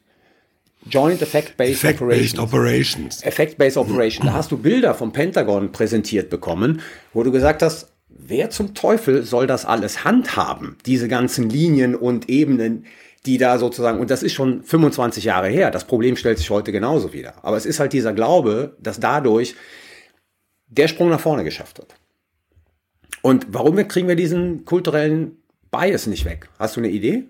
Joint Effect-Based Effect Operations. Operations. Effect-Based Operation. Da hast du Bilder vom Pentagon präsentiert bekommen, wo du gesagt hast, wer zum Teufel soll das alles handhaben? Diese ganzen Linien und Ebenen, die da sozusagen, und das ist schon 25 Jahre her. Das Problem stellt sich heute genauso wieder. Aber es ist halt dieser Glaube, dass dadurch der Sprung nach vorne geschafft wird. Und warum kriegen wir diesen kulturellen Bias nicht weg? Hast du eine Idee?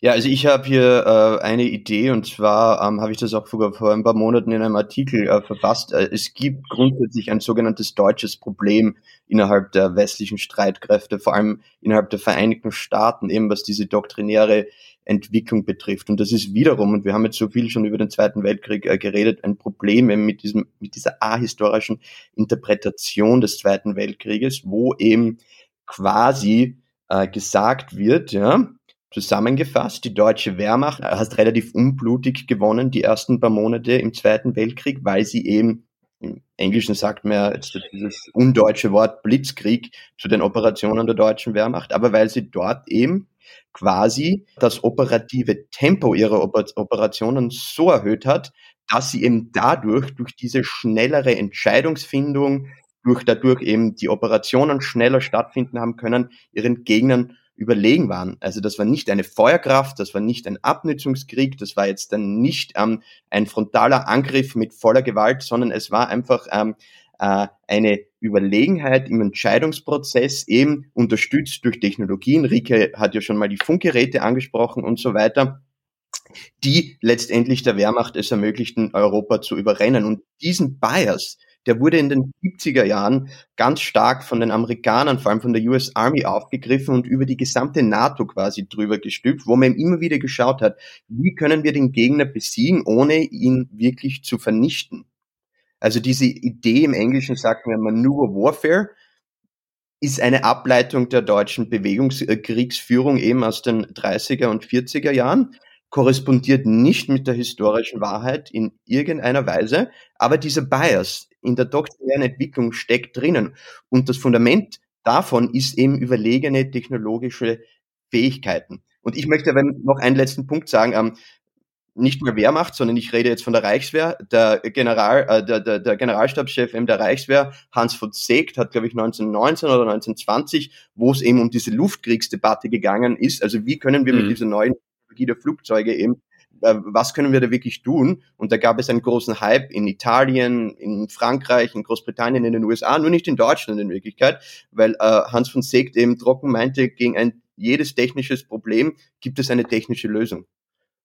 Ja, also ich habe hier äh, eine Idee und zwar ähm, habe ich das auch vor, vor ein paar Monaten in einem Artikel äh, verfasst. Äh, es gibt grundsätzlich ein sogenanntes deutsches Problem innerhalb der westlichen Streitkräfte, vor allem innerhalb der Vereinigten Staaten, eben was diese doktrinäre Entwicklung betrifft. Und das ist wiederum, und wir haben jetzt so viel schon über den Zweiten Weltkrieg äh, geredet, ein Problem eben mit diesem, mit dieser ahistorischen Interpretation des Zweiten Weltkrieges, wo eben quasi äh, gesagt wird, ja, Zusammengefasst, die deutsche Wehrmacht hat relativ unblutig gewonnen, die ersten paar Monate im Zweiten Weltkrieg, weil sie eben, im Englischen sagt man ja jetzt dieses undeutsche Wort Blitzkrieg zu den Operationen der deutschen Wehrmacht, aber weil sie dort eben quasi das operative Tempo ihrer Operationen so erhöht hat, dass sie eben dadurch, durch diese schnellere Entscheidungsfindung, durch dadurch eben die Operationen schneller stattfinden haben können, ihren Gegnern überlegen waren. Also das war nicht eine Feuerkraft, das war nicht ein Abnützungskrieg, das war jetzt dann nicht ähm, ein frontaler Angriff mit voller Gewalt, sondern es war einfach ähm, äh, eine Überlegenheit im Entscheidungsprozess, eben unterstützt durch Technologien. Rike hat ja schon mal die Funkgeräte angesprochen und so weiter die letztendlich der Wehrmacht es ermöglichten, Europa zu überrennen. Und diesen Bias, der wurde in den 70er Jahren ganz stark von den Amerikanern, vor allem von der US Army aufgegriffen und über die gesamte NATO quasi drüber gestülpt, wo man immer wieder geschaut hat, wie können wir den Gegner besiegen, ohne ihn wirklich zu vernichten. Also diese Idee im Englischen sagt man Maneuver Warfare, ist eine Ableitung der deutschen Bewegungskriegsführung eben aus den 30er und 40er Jahren korrespondiert nicht mit der historischen Wahrheit in irgendeiner Weise, aber dieser Bias in der doktrinären Entwicklung steckt drinnen. Und das Fundament davon ist eben überlegene technologische Fähigkeiten. Und ich möchte aber noch einen letzten Punkt sagen. Nicht mal Wehrmacht, sondern ich rede jetzt von der Reichswehr. Der General, äh, der, der, der Generalstabschef eben der Reichswehr, Hans von Seegt, hat, glaube ich, 1919 oder 1920, wo es eben um diese Luftkriegsdebatte gegangen ist. Also wie können wir mhm. mit dieser neuen Technologie der Flugzeuge eben äh, was können wir da wirklich tun? Und da gab es einen großen Hype in Italien, in Frankreich, in Großbritannien, in den USA, nur nicht in Deutschland in Wirklichkeit, weil äh, Hans von Segt eben trocken meinte, gegen ein jedes technisches Problem gibt es eine technische Lösung.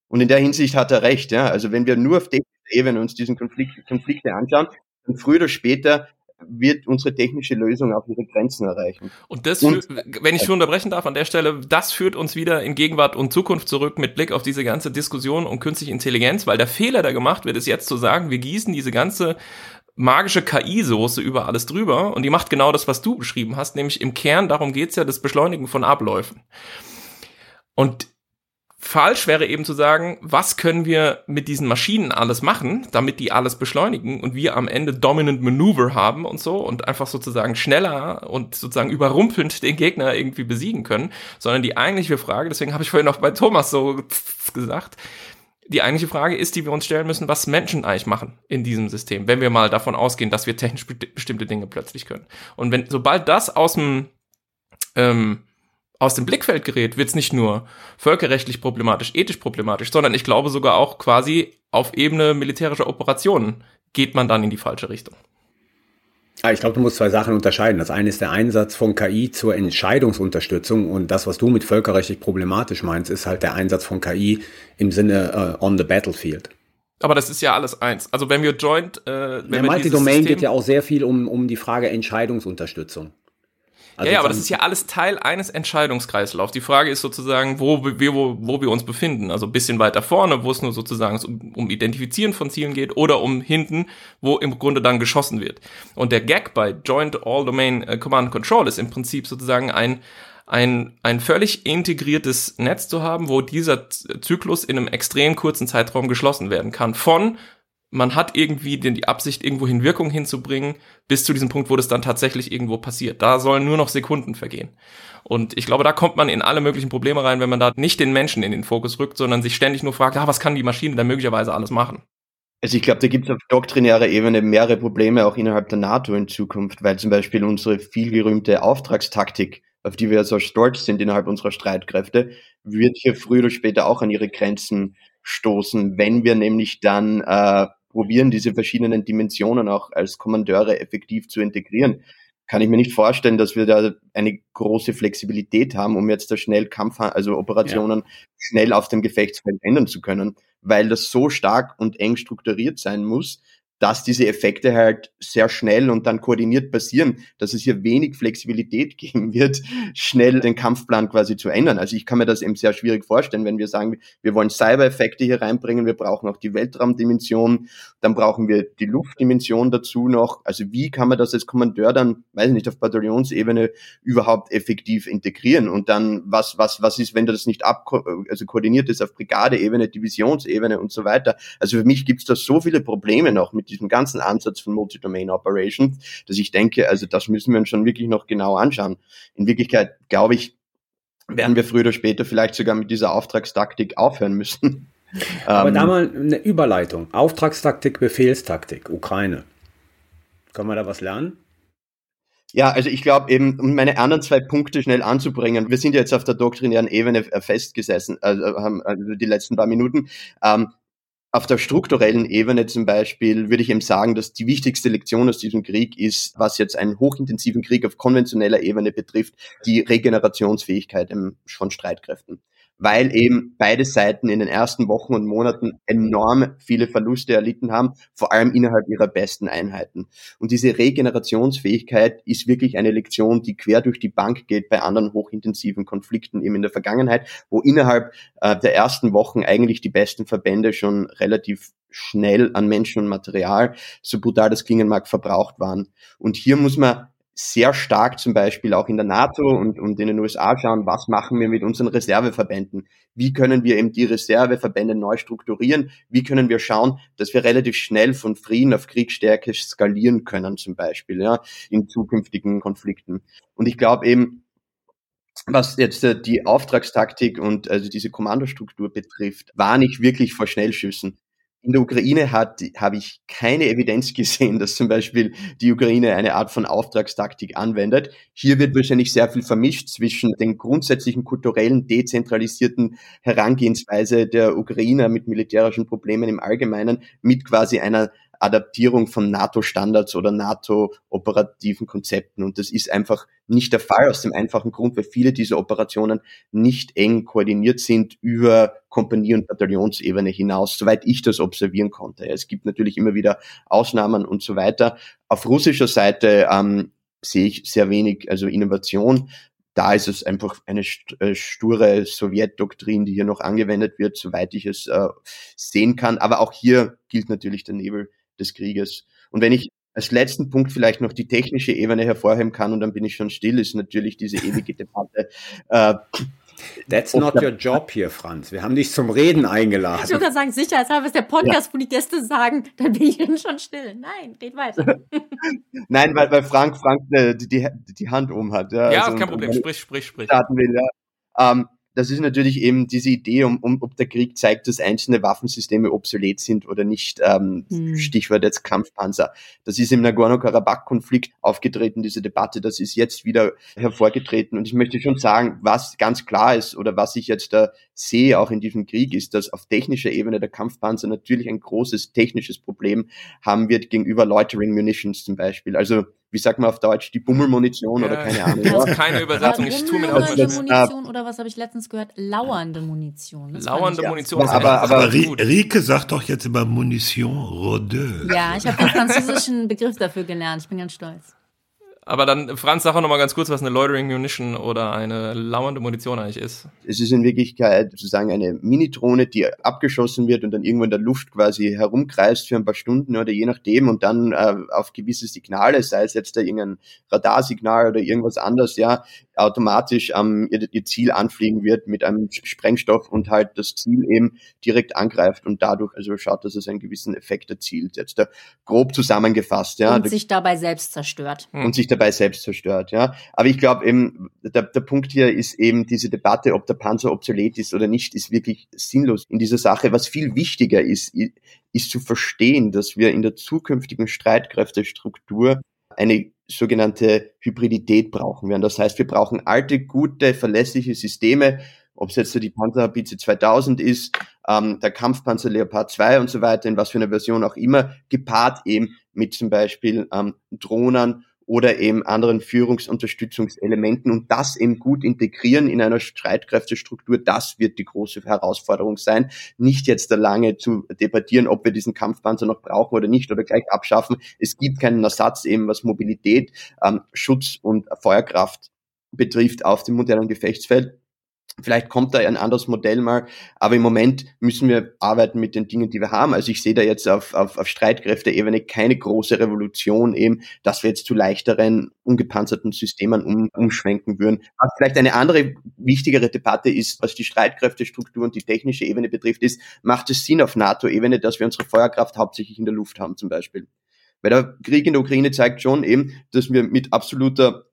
Und in der Hinsicht hat er recht. Ja? Also wenn wir nur auf technischer Ebene uns diesen Konflikt, Konflikte anschauen, dann früher oder später wird unsere technische Lösung auch ihre Grenzen erreichen. Und das, und, wenn ich schon unterbrechen darf an der Stelle, das führt uns wieder in Gegenwart und Zukunft zurück mit Blick auf diese ganze Diskussion um künstliche Intelligenz, weil der Fehler, der gemacht wird, ist jetzt zu sagen, wir gießen diese ganze magische KI-Soße über alles drüber und die macht genau das, was du beschrieben hast, nämlich im Kern, darum geht's ja, das Beschleunigen von Abläufen. Und falsch wäre eben zu sagen, was können wir mit diesen Maschinen alles machen, damit die alles beschleunigen und wir am Ende Dominant Maneuver haben und so und einfach sozusagen schneller und sozusagen überrumpelnd den Gegner irgendwie besiegen können, sondern die eigentliche Frage, deswegen habe ich vorhin auch bei Thomas so gesagt, die eigentliche Frage ist, die wir uns stellen müssen, was Menschen eigentlich machen in diesem System, wenn wir mal davon ausgehen, dass wir technisch bestimmte Dinge plötzlich können. Und wenn, sobald das aus dem, ähm, aus dem Blickfeld gerät, wird es nicht nur völkerrechtlich problematisch, ethisch problematisch, sondern ich glaube sogar auch quasi auf Ebene militärischer Operationen geht man dann in die falsche Richtung. Ah, ich glaube, du musst zwei Sachen unterscheiden. Das eine ist der Einsatz von KI zur Entscheidungsunterstützung und das, was du mit völkerrechtlich problematisch meinst, ist halt der Einsatz von KI im Sinne uh, on the battlefield. Aber das ist ja alles eins. Also wenn wir Joint, äh, wenn der Multi-Domain geht ja auch sehr viel um, um die Frage Entscheidungsunterstützung. Also ja, ja, aber das ist ja alles Teil eines Entscheidungskreislaufs. Die Frage ist sozusagen, wo wir, wo, wo wir uns befinden. Also ein bisschen weiter vorne, wo es nur sozusagen um, um Identifizieren von Zielen geht, oder um hinten, wo im Grunde dann geschossen wird. Und der Gag bei Joint All Domain äh, Command Control ist im Prinzip sozusagen ein, ein, ein völlig integriertes Netz zu haben, wo dieser Zyklus in einem extrem kurzen Zeitraum geschlossen werden kann. Von man hat irgendwie den, die Absicht, irgendwohin Wirkung hinzubringen, bis zu diesem Punkt, wo das dann tatsächlich irgendwo passiert. Da sollen nur noch Sekunden vergehen. Und ich glaube, da kommt man in alle möglichen Probleme rein, wenn man da nicht den Menschen in den Fokus rückt, sondern sich ständig nur fragt, ah, was kann die Maschine da möglicherweise alles machen? Also ich glaube, da gibt es auf doktrinärer Ebene mehrere Probleme auch innerhalb der NATO in Zukunft, weil zum Beispiel unsere vielgerühmte Auftragstaktik, auf die wir so stolz sind innerhalb unserer Streitkräfte, wird hier früher oder später auch an ihre Grenzen stoßen, wenn wir nämlich dann äh, probieren, diese verschiedenen Dimensionen auch als Kommandeure effektiv zu integrieren. kann ich mir nicht vorstellen, dass wir da eine große Flexibilität haben, um jetzt da schnell Kampf, also Operationen ja. schnell auf dem Gefechtsfeld ändern zu können, weil das so stark und eng strukturiert sein muss, dass diese Effekte halt sehr schnell und dann koordiniert passieren, dass es hier wenig Flexibilität geben wird, schnell den Kampfplan quasi zu ändern. Also ich kann mir das eben sehr schwierig vorstellen, wenn wir sagen, wir wollen Cyber-Effekte hier reinbringen, wir brauchen auch die Weltraumdimension, dann brauchen wir die Luftdimension dazu noch. Also wie kann man das als Kommandeur dann, weiß ich nicht, auf Bataillonsebene überhaupt effektiv integrieren? Und dann, was, was, was ist, wenn das nicht ab, also koordiniert ist auf Brigadeebene, Divisionsebene und so weiter? Also für mich gibt es da so viele Probleme noch mit diesem ganzen Ansatz von Multi-Domain Operations, dass ich denke, also das müssen wir uns schon wirklich noch genau anschauen. In Wirklichkeit, glaube ich, werden wir früher oder später vielleicht sogar mit dieser Auftragstaktik aufhören müssen. Aber ähm, da mal eine Überleitung. Auftragstaktik, Befehlstaktik, Ukraine. Können wir da was lernen? Ja, also ich glaube eben, um meine anderen zwei Punkte schnell anzubringen, wir sind ja jetzt auf der doktrinären Ebene festgesessen, also haben also die letzten paar Minuten. Ähm, auf der strukturellen Ebene zum Beispiel würde ich eben sagen, dass die wichtigste Lektion aus diesem Krieg ist, was jetzt einen hochintensiven Krieg auf konventioneller Ebene betrifft, die Regenerationsfähigkeit von Streitkräften weil eben beide Seiten in den ersten Wochen und Monaten enorm viele Verluste erlitten haben, vor allem innerhalb ihrer besten Einheiten. Und diese Regenerationsfähigkeit ist wirklich eine Lektion, die quer durch die Bank geht bei anderen hochintensiven Konflikten eben in der Vergangenheit, wo innerhalb äh, der ersten Wochen eigentlich die besten Verbände schon relativ schnell an Menschen und Material, so brutal das klingen mag, verbraucht waren. Und hier muss man sehr stark zum Beispiel auch in der NATO und, und in den USA schauen, was machen wir mit unseren Reserveverbänden? Wie können wir eben die Reserveverbände neu strukturieren? Wie können wir schauen, dass wir relativ schnell von Frieden auf Kriegsstärke skalieren können, zum Beispiel, ja, in zukünftigen Konflikten? Und ich glaube eben, was jetzt äh, die Auftragstaktik und also diese Kommandostruktur betrifft, war nicht wirklich vor Schnellschüssen. In der Ukraine hat, habe ich keine Evidenz gesehen, dass zum Beispiel die Ukraine eine Art von Auftragstaktik anwendet. Hier wird wahrscheinlich sehr viel vermischt zwischen den grundsätzlichen kulturellen, dezentralisierten Herangehensweise der Ukrainer mit militärischen Problemen im Allgemeinen mit quasi einer Adaptierung von NATO-Standards oder NATO-operativen Konzepten. Und das ist einfach nicht der Fall aus dem einfachen Grund, weil viele dieser Operationen nicht eng koordiniert sind über Kompanie- und Bataillonsebene hinaus, soweit ich das observieren konnte. Es gibt natürlich immer wieder Ausnahmen und so weiter. Auf russischer Seite ähm, sehe ich sehr wenig, also Innovation. Da ist es einfach eine äh, sture Sowjetdoktrin, die hier noch angewendet wird, soweit ich es äh, sehen kann. Aber auch hier gilt natürlich der Nebel des Krieges. Und wenn ich als letzten Punkt vielleicht noch die technische Ebene hervorheben kann, und dann bin ich schon still, ist natürlich diese ewige Debatte. Äh, That's not your job hier, Franz. Wir haben dich zum Reden eingeladen. Ich würde gerade sagen, sicherheitshalber ist der Podcast, ja. wo die Gäste sagen, dann bin ich schon still. Nein, red weiter. Nein, weil, weil Frank, Frank äh, die, die, die Hand oben hat. Ja, ja also, kein Problem. Sprich, sprich, sprich. Will, ja. ähm, das ist natürlich eben diese Idee, um, um ob der Krieg zeigt, dass einzelne Waffensysteme obsolet sind oder nicht. Ähm, hm. Stichwort jetzt Kampfpanzer. Das ist im Nagorno-Karabakh-Konflikt aufgetreten, diese Debatte. Das ist jetzt wieder hervorgetreten. Und ich möchte schon sagen, was ganz klar ist oder was ich jetzt da sehe, auch in diesem Krieg, ist, dass auf technischer Ebene der Kampfpanzer natürlich ein großes technisches Problem haben wird gegenüber Loitering Munitions zum Beispiel. Also wie sagt man auf Deutsch, die Bummelmunition ja. oder keine Ahnung. Ja. keine Übersetzung, ich tue mir auch Munition oder was habe ich letztens gehört? Lauernde Munition. Das Lauernde Munition. Ja, aber, aber, aber Rike sagt doch jetzt immer Munition Rodeuse. Ja, ich habe den französischen Begriff dafür gelernt. Ich bin ganz stolz. Aber dann, Franz, sag auch noch mal ganz kurz, was eine Loitering Munition oder eine lauernde Munition eigentlich ist. Es ist in Wirklichkeit sozusagen eine Mini-Drohne, die abgeschossen wird und dann irgendwo in der Luft quasi herumkreist für ein paar Stunden oder je nachdem und dann äh, auf gewisse Signale, sei es jetzt da irgendein Radarsignal oder irgendwas anderes, ja, automatisch ähm, ihr, ihr Ziel anfliegen wird mit einem Sprengstoff und halt das Ziel eben direkt angreift und dadurch also schaut, dass es einen gewissen Effekt erzielt. Jetzt da grob zusammengefasst, ja. Und sich dabei selbst zerstört. Und sich dabei selbst zerstört, ja. Aber ich glaube eben, der, der Punkt hier ist eben diese Debatte, ob der Panzer obsolet ist oder nicht, ist wirklich sinnlos in dieser Sache. Was viel wichtiger ist, ist zu verstehen, dass wir in der zukünftigen Streitkräftestruktur eine sogenannte Hybridität brauchen werden. Das heißt, wir brauchen alte, gute, verlässliche Systeme, ob es jetzt die Panzer PC 2000 ist, ähm, der Kampfpanzer Leopard 2 und so weiter, in was für einer Version auch immer, gepaart eben mit zum Beispiel ähm, Drohnen oder eben anderen Führungsunterstützungselementen und das eben gut integrieren in einer Streitkräftestruktur, das wird die große Herausforderung sein. Nicht jetzt da lange zu debattieren, ob wir diesen Kampfpanzer noch brauchen oder nicht oder gleich abschaffen. Es gibt keinen Ersatz eben, was Mobilität, ähm, Schutz und Feuerkraft betrifft auf dem modernen Gefechtsfeld. Vielleicht kommt da ein anderes Modell mal, aber im Moment müssen wir arbeiten mit den Dingen, die wir haben. Also ich sehe da jetzt auf, auf, auf Streitkräfteebene keine große Revolution eben, dass wir jetzt zu leichteren, ungepanzerten Systemen um, umschwenken würden. Was vielleicht eine andere, wichtigere Debatte ist, was die Streitkräftestruktur und die technische Ebene betrifft, ist, macht es Sinn auf NATO-Ebene, dass wir unsere Feuerkraft hauptsächlich in der Luft haben zum Beispiel? Weil der Krieg in der Ukraine zeigt schon eben, dass wir mit absoluter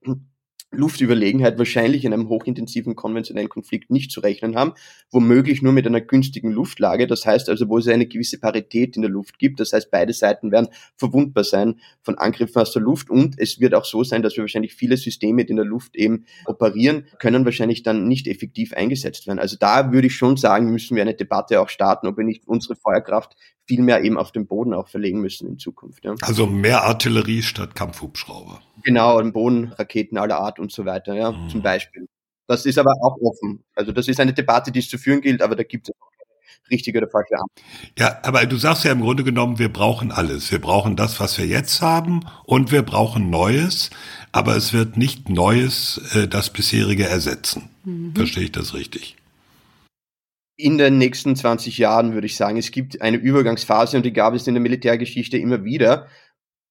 Luftüberlegenheit wahrscheinlich in einem hochintensiven konventionellen Konflikt nicht zu rechnen haben, womöglich nur mit einer günstigen Luftlage, das heißt also, wo es eine gewisse Parität in der Luft gibt, das heißt, beide Seiten werden verwundbar sein von Angriffen aus der Luft und es wird auch so sein, dass wir wahrscheinlich viele Systeme, die in der Luft eben operieren, können wahrscheinlich dann nicht effektiv eingesetzt werden. Also da würde ich schon sagen, müssen wir eine Debatte auch starten, ob wir nicht unsere Feuerkraft viel mehr eben auf den Boden auch verlegen müssen in Zukunft. Ja. Also mehr Artillerie statt Kampfhubschrauber. Genau, im Boden, Raketen aller Art und so weiter, ja, mhm. zum Beispiel. Das ist aber auch offen. Also das ist eine Debatte, die es zu führen gilt, aber da gibt es richtige oder falsche Antwort. Ja, aber du sagst ja im Grunde genommen, wir brauchen alles. Wir brauchen das, was wir jetzt haben und wir brauchen Neues, aber es wird nicht Neues äh, das bisherige ersetzen. Mhm. Verstehe ich das richtig? in den nächsten 20 Jahren, würde ich sagen. Es gibt eine Übergangsphase und die gab es in der Militärgeschichte immer wieder.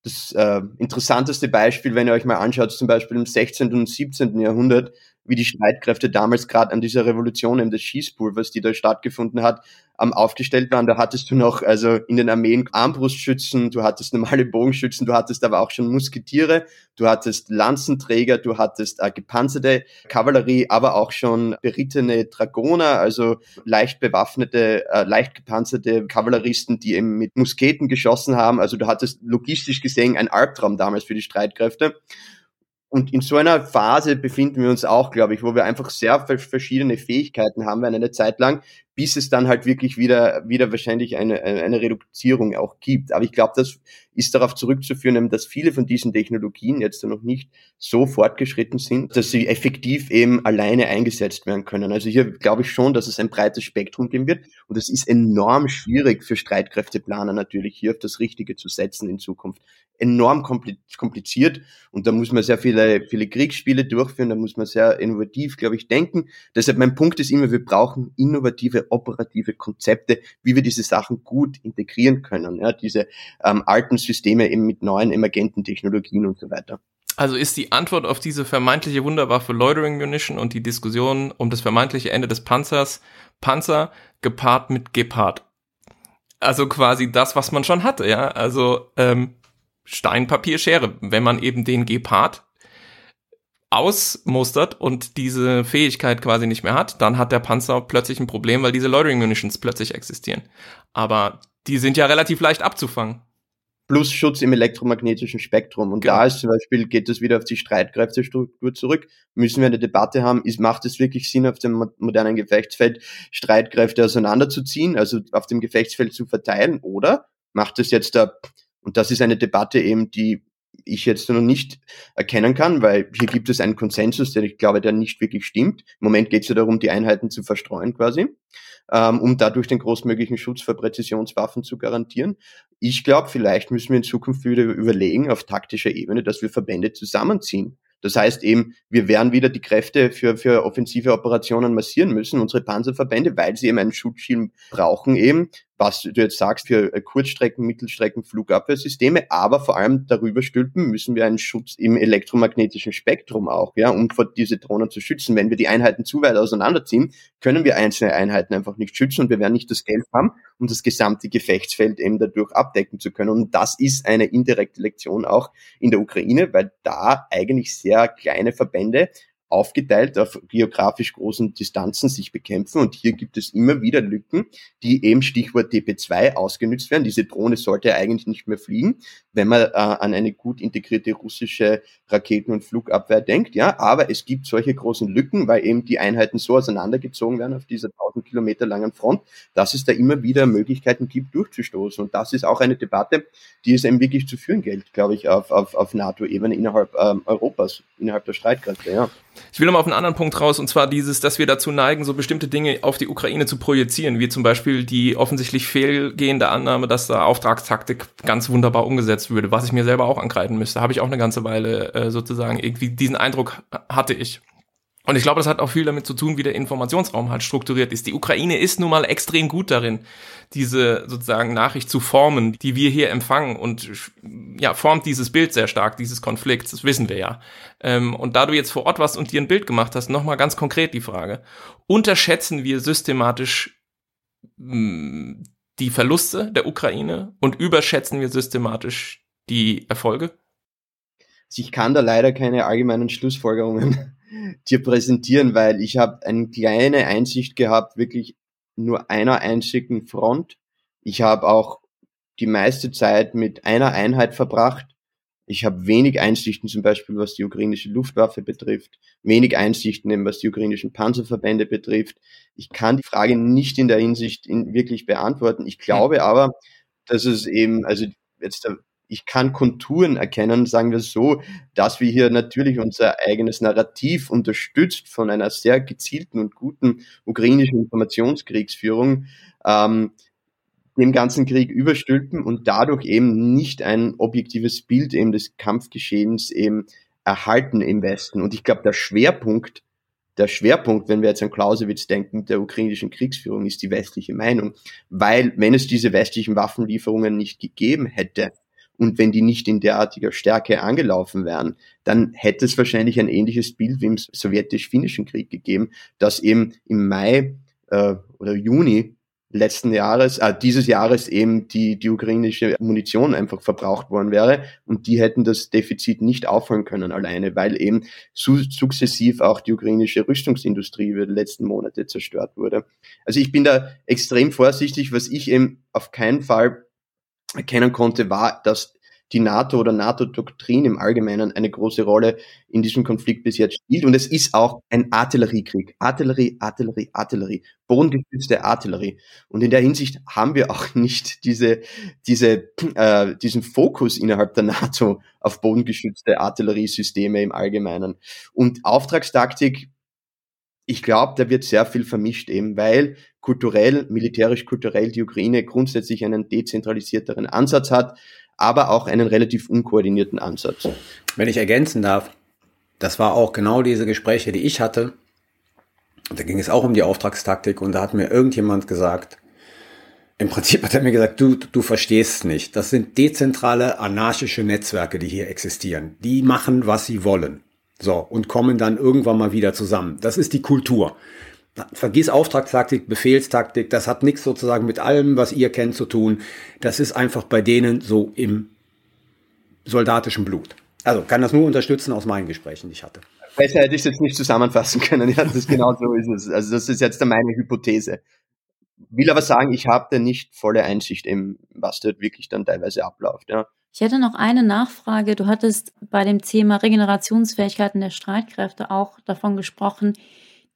Das äh, interessanteste Beispiel, wenn ihr euch mal anschaut, zum Beispiel im 16. und 17. Jahrhundert, wie die Streitkräfte damals gerade an dieser Revolution eben des Schießpulvers, die da stattgefunden hat, ähm, aufgestellt waren. Da hattest du noch also in den Armeen Armbrustschützen, du hattest normale Bogenschützen, du hattest aber auch schon Musketiere, du hattest Lanzenträger, du hattest äh, gepanzerte Kavallerie, aber auch schon berittene Dragoner, also leicht bewaffnete, äh, leicht gepanzerte Kavalleristen, die eben mit Musketen geschossen haben. Also du hattest logistisch gesehen ein Albtraum damals für die Streitkräfte. Und in so einer Phase befinden wir uns auch, glaube ich, wo wir einfach sehr verschiedene Fähigkeiten haben werden eine Zeit lang, bis es dann halt wirklich wieder, wieder wahrscheinlich eine, eine Reduzierung auch gibt. Aber ich glaube, das ist darauf zurückzuführen, dass viele von diesen Technologien jetzt noch nicht so fortgeschritten sind, dass sie effektiv eben alleine eingesetzt werden können. Also hier glaube ich schon, dass es ein breites Spektrum geben wird. Und es ist enorm schwierig für Streitkräfteplaner natürlich hier auf das Richtige zu setzen in Zukunft enorm kompliziert und da muss man sehr viele, viele Kriegsspiele durchführen, da muss man sehr innovativ, glaube ich, denken. Deshalb mein Punkt ist immer, wir brauchen innovative, operative Konzepte, wie wir diese Sachen gut integrieren können, ja, diese ähm, alten Systeme eben mit neuen emergenten Technologien und so weiter. Also ist die Antwort auf diese vermeintliche Wunderwaffe Loitering Munition und die Diskussion um das vermeintliche Ende des Panzers Panzer gepaart mit Gepard. Also quasi das, was man schon hatte, ja. Also ähm, Stein, Papier, Schere. Wenn man eben den Gepard ausmustert und diese Fähigkeit quasi nicht mehr hat, dann hat der Panzer plötzlich ein Problem, weil diese Loitering Munitions plötzlich existieren. Aber die sind ja relativ leicht abzufangen. Plus Schutz im elektromagnetischen Spektrum. Und genau. da ist zum Beispiel, geht das wieder auf die Streitkräftestruktur zurück. Müssen wir eine Debatte haben, ist, macht es wirklich Sinn, auf dem modernen Gefechtsfeld Streitkräfte auseinanderzuziehen, also auf dem Gefechtsfeld zu verteilen, oder macht es jetzt da und das ist eine Debatte eben, die ich jetzt noch nicht erkennen kann, weil hier gibt es einen Konsensus, der ich glaube, der nicht wirklich stimmt. Im Moment geht es ja darum, die Einheiten zu verstreuen quasi, ähm, um dadurch den großmöglichen Schutz für Präzisionswaffen zu garantieren. Ich glaube, vielleicht müssen wir in Zukunft wieder überlegen auf taktischer Ebene, dass wir Verbände zusammenziehen. Das heißt eben, wir werden wieder die Kräfte für, für offensive Operationen massieren müssen, unsere Panzerverbände, weil sie eben einen Schutzschirm brauchen eben, was du jetzt sagst, für Kurzstrecken, Mittelstrecken, Flugabwehrsysteme, aber vor allem darüber stülpen müssen wir einen Schutz im elektromagnetischen Spektrum auch, ja, um vor diese Drohnen zu schützen. Wenn wir die Einheiten zu weit auseinanderziehen, können wir einzelne Einheiten einfach nicht schützen und wir werden nicht das Geld haben, um das gesamte Gefechtsfeld eben dadurch abdecken zu können. Und das ist eine indirekte Lektion auch in der Ukraine, weil da eigentlich sehr kleine Verbände aufgeteilt auf geografisch großen Distanzen sich bekämpfen und hier gibt es immer wieder Lücken, die eben Stichwort DP2 ausgenutzt werden. Diese Drohne sollte eigentlich nicht mehr fliegen, wenn man äh, an eine gut integrierte russische Raketen- und Flugabwehr denkt, ja, aber es gibt solche großen Lücken, weil eben die Einheiten so auseinandergezogen werden auf dieser 1000 Kilometer langen Front, dass es da immer wieder Möglichkeiten gibt, durchzustoßen. Und das ist auch eine Debatte, die es eben wirklich zu führen gilt, glaube ich, auf, auf, auf NATO-Ebene innerhalb ähm, Europas, innerhalb der Streitkräfte, ja. Ich will nochmal auf einen anderen Punkt raus, und zwar dieses, dass wir dazu neigen, so bestimmte Dinge auf die Ukraine zu projizieren, wie zum Beispiel die offensichtlich fehlgehende Annahme, dass da Auftragstaktik ganz wunderbar umgesetzt würde, was ich mir selber auch angreifen müsste. Habe ich auch eine ganze Weile äh, sozusagen irgendwie diesen Eindruck hatte ich. Und ich glaube, das hat auch viel damit zu tun, wie der Informationsraum halt strukturiert ist. Die Ukraine ist nun mal extrem gut darin, diese sozusagen Nachricht zu formen, die wir hier empfangen und ja, formt dieses Bild sehr stark, dieses Konflikts, das wissen wir ja. Ähm, und da du jetzt vor Ort warst und dir ein Bild gemacht hast, nochmal ganz konkret die Frage. Unterschätzen wir systematisch hm, die Verluste der Ukraine und überschätzen wir systematisch die Erfolge? Ich kann da leider keine allgemeinen Schlussfolgerungen dir präsentieren, weil ich habe eine kleine Einsicht gehabt, wirklich nur einer einzigen Front. Ich habe auch die meiste Zeit mit einer Einheit verbracht. Ich habe wenig Einsichten zum Beispiel, was die ukrainische Luftwaffe betrifft, wenig Einsichten, eben, was die ukrainischen Panzerverbände betrifft. Ich kann die Frage nicht in der Hinsicht in wirklich beantworten. Ich glaube aber, dass es eben, also jetzt ich kann Konturen erkennen, sagen wir so, dass wir hier natürlich unser eigenes Narrativ unterstützt von einer sehr gezielten und guten ukrainischen Informationskriegsführung ähm, dem ganzen Krieg überstülpen und dadurch eben nicht ein objektives Bild eben des Kampfgeschehens eben erhalten im Westen. Und ich glaube, der Schwerpunkt, der Schwerpunkt, wenn wir jetzt an Clausewitz denken, der ukrainischen Kriegsführung, ist die westliche Meinung. Weil, wenn es diese westlichen Waffenlieferungen nicht gegeben hätte, und wenn die nicht in derartiger Stärke angelaufen wären, dann hätte es wahrscheinlich ein ähnliches Bild wie im sowjetisch-finnischen Krieg gegeben, dass eben im Mai äh, oder Juni letzten Jahres, äh, dieses Jahres eben die, die ukrainische Munition einfach verbraucht worden wäre und die hätten das Defizit nicht aufholen können alleine, weil eben su sukzessiv auch die ukrainische Rüstungsindustrie über die letzten Monate zerstört wurde. Also ich bin da extrem vorsichtig, was ich eben auf keinen Fall erkennen konnte, war, dass die NATO oder NATO-Doktrin im Allgemeinen eine große Rolle in diesem Konflikt bis jetzt spielt. Und es ist auch ein Artilleriekrieg. Artillerie, Artillerie, Artillerie, bodengestützte Artillerie. Und in der Hinsicht haben wir auch nicht diese, diese, äh, diesen Fokus innerhalb der NATO auf bodengeschützte Artilleriesysteme im Allgemeinen. Und Auftragstaktik ich glaube, da wird sehr viel vermischt eben, weil kulturell, militärisch-kulturell die Ukraine grundsätzlich einen dezentralisierteren Ansatz hat, aber auch einen relativ unkoordinierten Ansatz. Wenn ich ergänzen darf, das war auch genau diese Gespräche, die ich hatte. Da ging es auch um die Auftragstaktik und da hat mir irgendjemand gesagt, im Prinzip hat er mir gesagt, du, du verstehst nicht. Das sind dezentrale anarchische Netzwerke, die hier existieren. Die machen, was sie wollen. So, und kommen dann irgendwann mal wieder zusammen. Das ist die Kultur. Vergiss Auftragstaktik, Befehlstaktik, das hat nichts sozusagen mit allem, was ihr kennt, zu tun. Das ist einfach bei denen so im soldatischen Blut. Also kann das nur unterstützen aus meinen Gesprächen, die ich hatte. Besser hätte ich es jetzt nicht zusammenfassen können. Ja, das genau so ist es. Also das ist jetzt meine Hypothese. Will aber sagen, ich habe da nicht volle Einsicht im, was dort wirklich dann teilweise abläuft. Ja. Ich hätte noch eine Nachfrage. Du hattest bei dem Thema Regenerationsfähigkeiten der Streitkräfte auch davon gesprochen,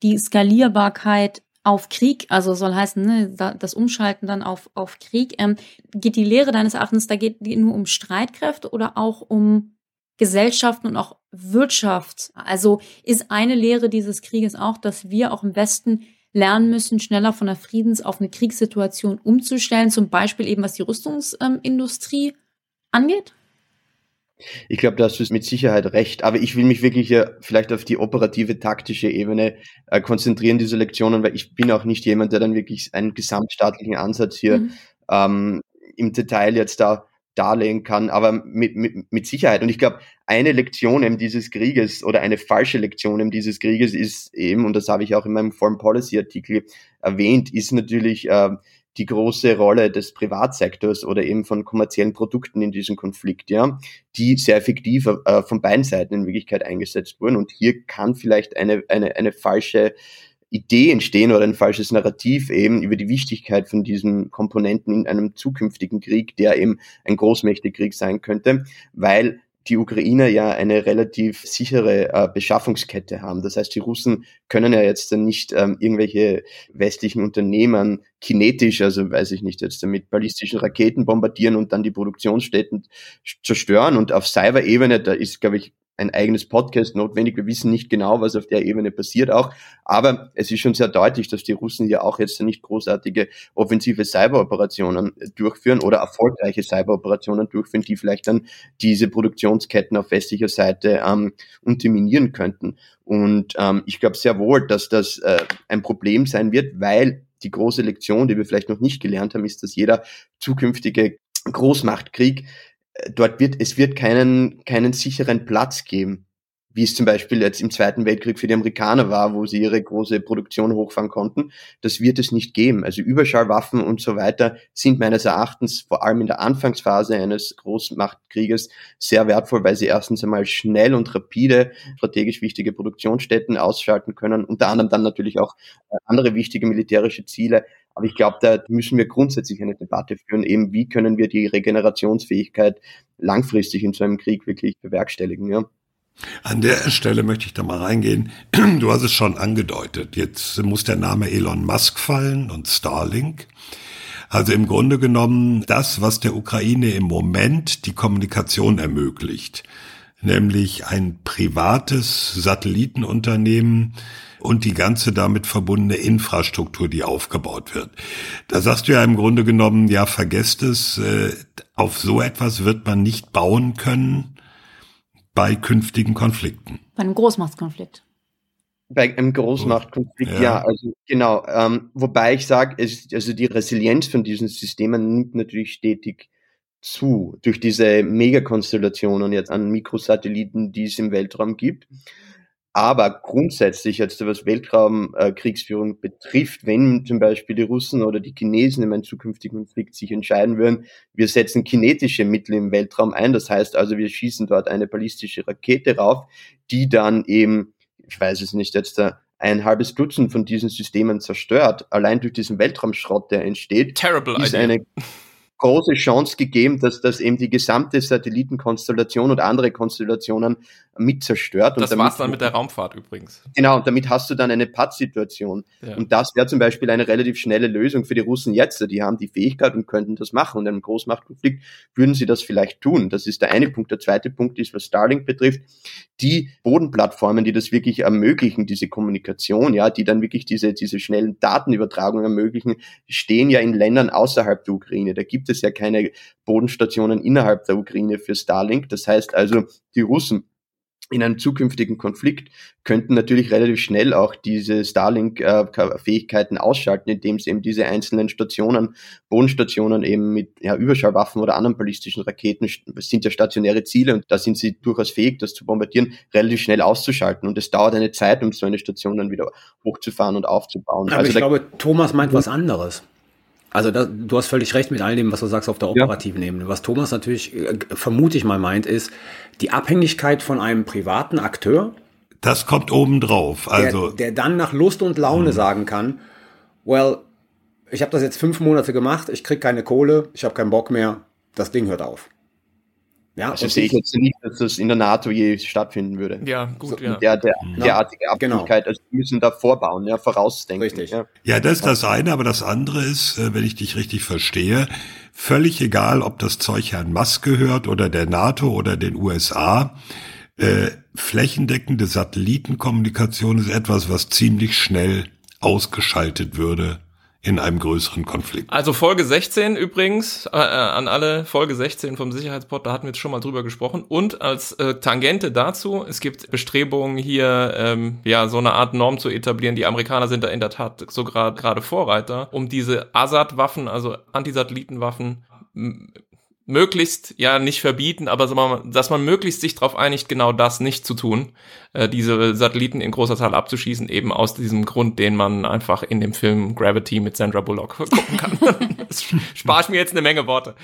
die Skalierbarkeit auf Krieg, also soll heißen, ne, das Umschalten dann auf, auf Krieg. Ähm, geht die Lehre deines Erachtens, da geht nur um Streitkräfte oder auch um Gesellschaften und auch Wirtschaft? Also ist eine Lehre dieses Krieges auch, dass wir auch im Westen lernen müssen, schneller von der Friedens- auf eine Kriegssituation umzustellen, zum Beispiel eben was die Rüstungsindustrie angeht? Ich glaube, da hast du mit Sicherheit recht. Aber ich will mich wirklich hier vielleicht auf die operative, taktische Ebene äh, konzentrieren, diese Lektionen, weil ich bin auch nicht jemand, der dann wirklich einen gesamtstaatlichen Ansatz hier mhm. ähm, im Detail jetzt da darlegen kann, aber mit, mit, mit Sicherheit. Und ich glaube, eine Lektion eben dieses Krieges oder eine falsche Lektion eben dieses Krieges ist eben, und das habe ich auch in meinem Foreign Policy Artikel erwähnt, ist natürlich äh, die große Rolle des Privatsektors oder eben von kommerziellen Produkten in diesem Konflikt, ja, die sehr effektiv äh, von beiden Seiten in Wirklichkeit eingesetzt wurden. Und hier kann vielleicht eine, eine, eine falsche Idee entstehen oder ein falsches Narrativ eben über die Wichtigkeit von diesen Komponenten in einem zukünftigen Krieg, der eben ein Großmächtigkrieg sein könnte, weil die Ukrainer ja eine relativ sichere äh, Beschaffungskette haben. Das heißt, die Russen können ja jetzt dann nicht ähm, irgendwelche westlichen Unternehmen kinetisch, also weiß ich nicht, jetzt mit ballistischen Raketen bombardieren und dann die Produktionsstätten zerstören. Und auf Cyber-Ebene, da ist, glaube ich, ein eigenes Podcast notwendig. Wir wissen nicht genau, was auf der Ebene passiert auch. Aber es ist schon sehr deutlich, dass die Russen ja auch jetzt nicht großartige offensive Cyberoperationen durchführen oder erfolgreiche Cyberoperationen durchführen, die vielleicht dann diese Produktionsketten auf westlicher Seite ähm, unterminieren könnten. Und ähm, ich glaube sehr wohl, dass das äh, ein Problem sein wird, weil die große Lektion, die wir vielleicht noch nicht gelernt haben, ist, dass jeder zukünftige Großmachtkrieg dort wird, es wird keinen, keinen sicheren Platz geben, wie es zum Beispiel jetzt im Zweiten Weltkrieg für die Amerikaner war, wo sie ihre große Produktion hochfahren konnten. Das wird es nicht geben. Also Überschallwaffen und so weiter sind meines Erachtens vor allem in der Anfangsphase eines Großmachtkrieges sehr wertvoll, weil sie erstens einmal schnell und rapide strategisch wichtige Produktionsstätten ausschalten können, unter anderem dann natürlich auch äh, andere wichtige militärische Ziele. Aber ich glaube, da müssen wir grundsätzlich eine Debatte führen, eben wie können wir die Regenerationsfähigkeit langfristig in so einem Krieg wirklich bewerkstelligen. Ja. An der Stelle möchte ich da mal reingehen. Du hast es schon angedeutet. Jetzt muss der Name Elon Musk fallen und Starlink. Also im Grunde genommen das, was der Ukraine im Moment die Kommunikation ermöglicht, nämlich ein privates Satellitenunternehmen, und die ganze damit verbundene Infrastruktur, die aufgebaut wird. Da sagst du ja im Grunde genommen, ja, vergesst es, äh, auf so etwas wird man nicht bauen können bei künftigen Konflikten. Bei einem Großmachtskonflikt. Bei einem Großmachtkonflikt, ja. ja, also genau. Ähm, wobei ich sage, also die Resilienz von diesen Systemen nimmt natürlich stetig zu durch diese Megakonstellationen jetzt an Mikrosatelliten, die es im Weltraum gibt. Aber grundsätzlich, jetzt was Weltraumkriegsführung äh, betrifft, wenn zum Beispiel die Russen oder die Chinesen in einem zukünftigen Konflikt sich entscheiden würden, wir setzen kinetische Mittel im Weltraum ein, das heißt also, wir schießen dort eine ballistische Rakete rauf, die dann eben, ich weiß es nicht, jetzt da ein halbes Dutzend von diesen Systemen zerstört, allein durch diesen Weltraumschrott, der entsteht, Terrible ist idea. eine große Chance gegeben, dass das eben die gesamte Satellitenkonstellation und andere Konstellationen mit zerstört. Das und war's dann mit der Raumfahrt übrigens. Genau, und damit hast du dann eine Pattsituation. Ja. Und das wäre zum Beispiel eine relativ schnelle Lösung für die Russen jetzt. Die haben die Fähigkeit und könnten das machen. Und in einem Großmachtkonflikt würden sie das vielleicht tun. Das ist der eine Punkt. Der zweite Punkt ist, was Starlink betrifft, die Bodenplattformen, die das wirklich ermöglichen, diese Kommunikation, ja, die dann wirklich diese, diese schnellen Datenübertragungen ermöglichen, stehen ja in Ländern außerhalb der Ukraine. Da gibt es ja keine Bodenstationen innerhalb der Ukraine für Starlink. Das heißt also, die Russen in einem zukünftigen Konflikt könnten natürlich relativ schnell auch diese Starlink-Fähigkeiten ausschalten, indem sie eben diese einzelnen Stationen, Bodenstationen eben mit ja, Überschallwaffen oder anderen ballistischen Raketen, das sind ja stationäre Ziele und da sind sie durchaus fähig, das zu bombardieren, relativ schnell auszuschalten. Und es dauert eine Zeit, um so eine Station dann wieder hochzufahren und aufzubauen. Aber also ich glaube, Thomas meint was anderes. Also da, du hast völlig recht mit all dem, was du sagst auf der operativen ja. Ebene. Was Thomas natürlich, äh, vermute ich mal, meint, ist die Abhängigkeit von einem privaten Akteur. Das kommt obendrauf. Also der, der dann nach Lust und Laune hm. sagen kann, well, ich habe das jetzt fünf Monate gemacht, ich krieg keine Kohle, ich habe keinen Bock mehr, das Ding hört auf. Ja, also sehe ich jetzt nicht, dass das in der NATO je stattfinden würde. Ja, gut, so, ja. Der, der, derartige Abhängigkeit, genau. also wir müssen da vorbauen, ja, vorausdenken. Richtig. Ja. ja, das ist das eine, aber das andere ist, äh, wenn ich dich richtig verstehe, völlig egal, ob das Zeug Herrn Musk gehört oder der NATO oder den USA, äh, flächendeckende Satellitenkommunikation ist etwas, was ziemlich schnell ausgeschaltet würde in einem größeren Konflikt. Also Folge 16 übrigens, äh, äh, an alle Folge 16 vom Sicherheitspot, da hatten wir jetzt schon mal drüber gesprochen. Und als äh, Tangente dazu, es gibt Bestrebungen hier, ähm, ja, so eine Art Norm zu etablieren. Die Amerikaner sind da in der Tat so gerade Vorreiter, um diese Assad-Waffen, also Antisatellitenwaffen, möglichst ja nicht verbieten, aber dass man möglichst sich darauf einigt, genau das nicht zu tun, äh, diese Satelliten in großer Zahl abzuschießen, eben aus diesem Grund, den man einfach in dem Film Gravity mit Sandra Bullock gucken kann. das spart mir jetzt eine Menge Worte.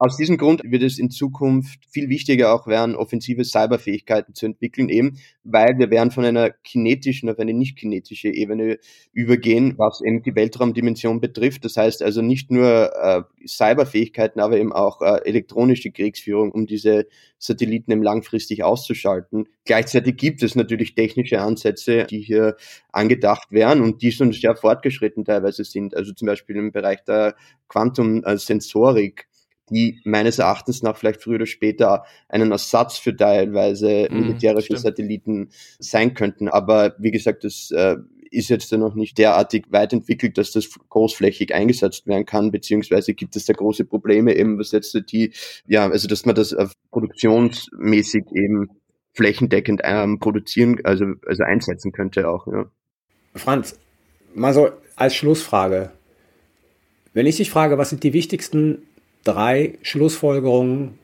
Aus diesem Grund wird es in Zukunft viel wichtiger auch werden, offensive Cyberfähigkeiten zu entwickeln, eben weil wir werden von einer kinetischen auf eine nicht kinetische Ebene übergehen, was eben die Weltraumdimension betrifft. Das heißt also nicht nur äh, Cyberfähigkeiten, aber eben auch äh, elektronische Kriegsführung, um diese Satelliten eben langfristig auszuschalten. Gleichzeitig gibt es natürlich technische Ansätze, die hier angedacht werden und die schon sehr fortgeschritten teilweise sind. Also zum Beispiel im Bereich der Quantum-Sensorik die meines Erachtens nach vielleicht früher oder später einen Ersatz für teilweise mhm, militärische stimmt. Satelliten sein könnten. Aber wie gesagt, das äh, ist jetzt noch nicht derartig weit entwickelt, dass das großflächig eingesetzt werden kann, beziehungsweise gibt es da große Probleme eben, was jetzt die, ja, also dass man das äh, produktionsmäßig eben flächendeckend ähm, produzieren, also, also einsetzen könnte auch, ja. Franz, mal so als Schlussfrage. Wenn ich dich frage, was sind die wichtigsten drei Schlussfolgerungen,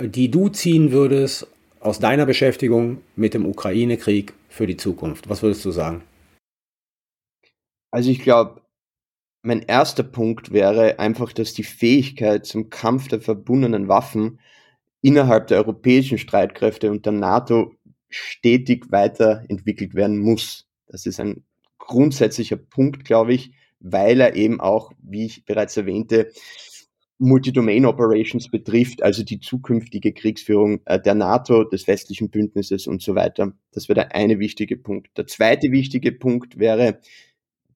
die du ziehen würdest aus deiner Beschäftigung mit dem Ukraine-Krieg für die Zukunft? Was würdest du sagen? Also ich glaube, mein erster Punkt wäre einfach, dass die Fähigkeit zum Kampf der verbundenen Waffen innerhalb der europäischen Streitkräfte und der NATO stetig weiterentwickelt werden muss. Das ist ein grundsätzlicher Punkt, glaube ich, weil er eben auch, wie ich bereits erwähnte, Multi-Domain Operations betrifft, also die zukünftige Kriegsführung äh, der NATO, des westlichen Bündnisses und so weiter. Das wäre der eine wichtige Punkt. Der zweite wichtige Punkt wäre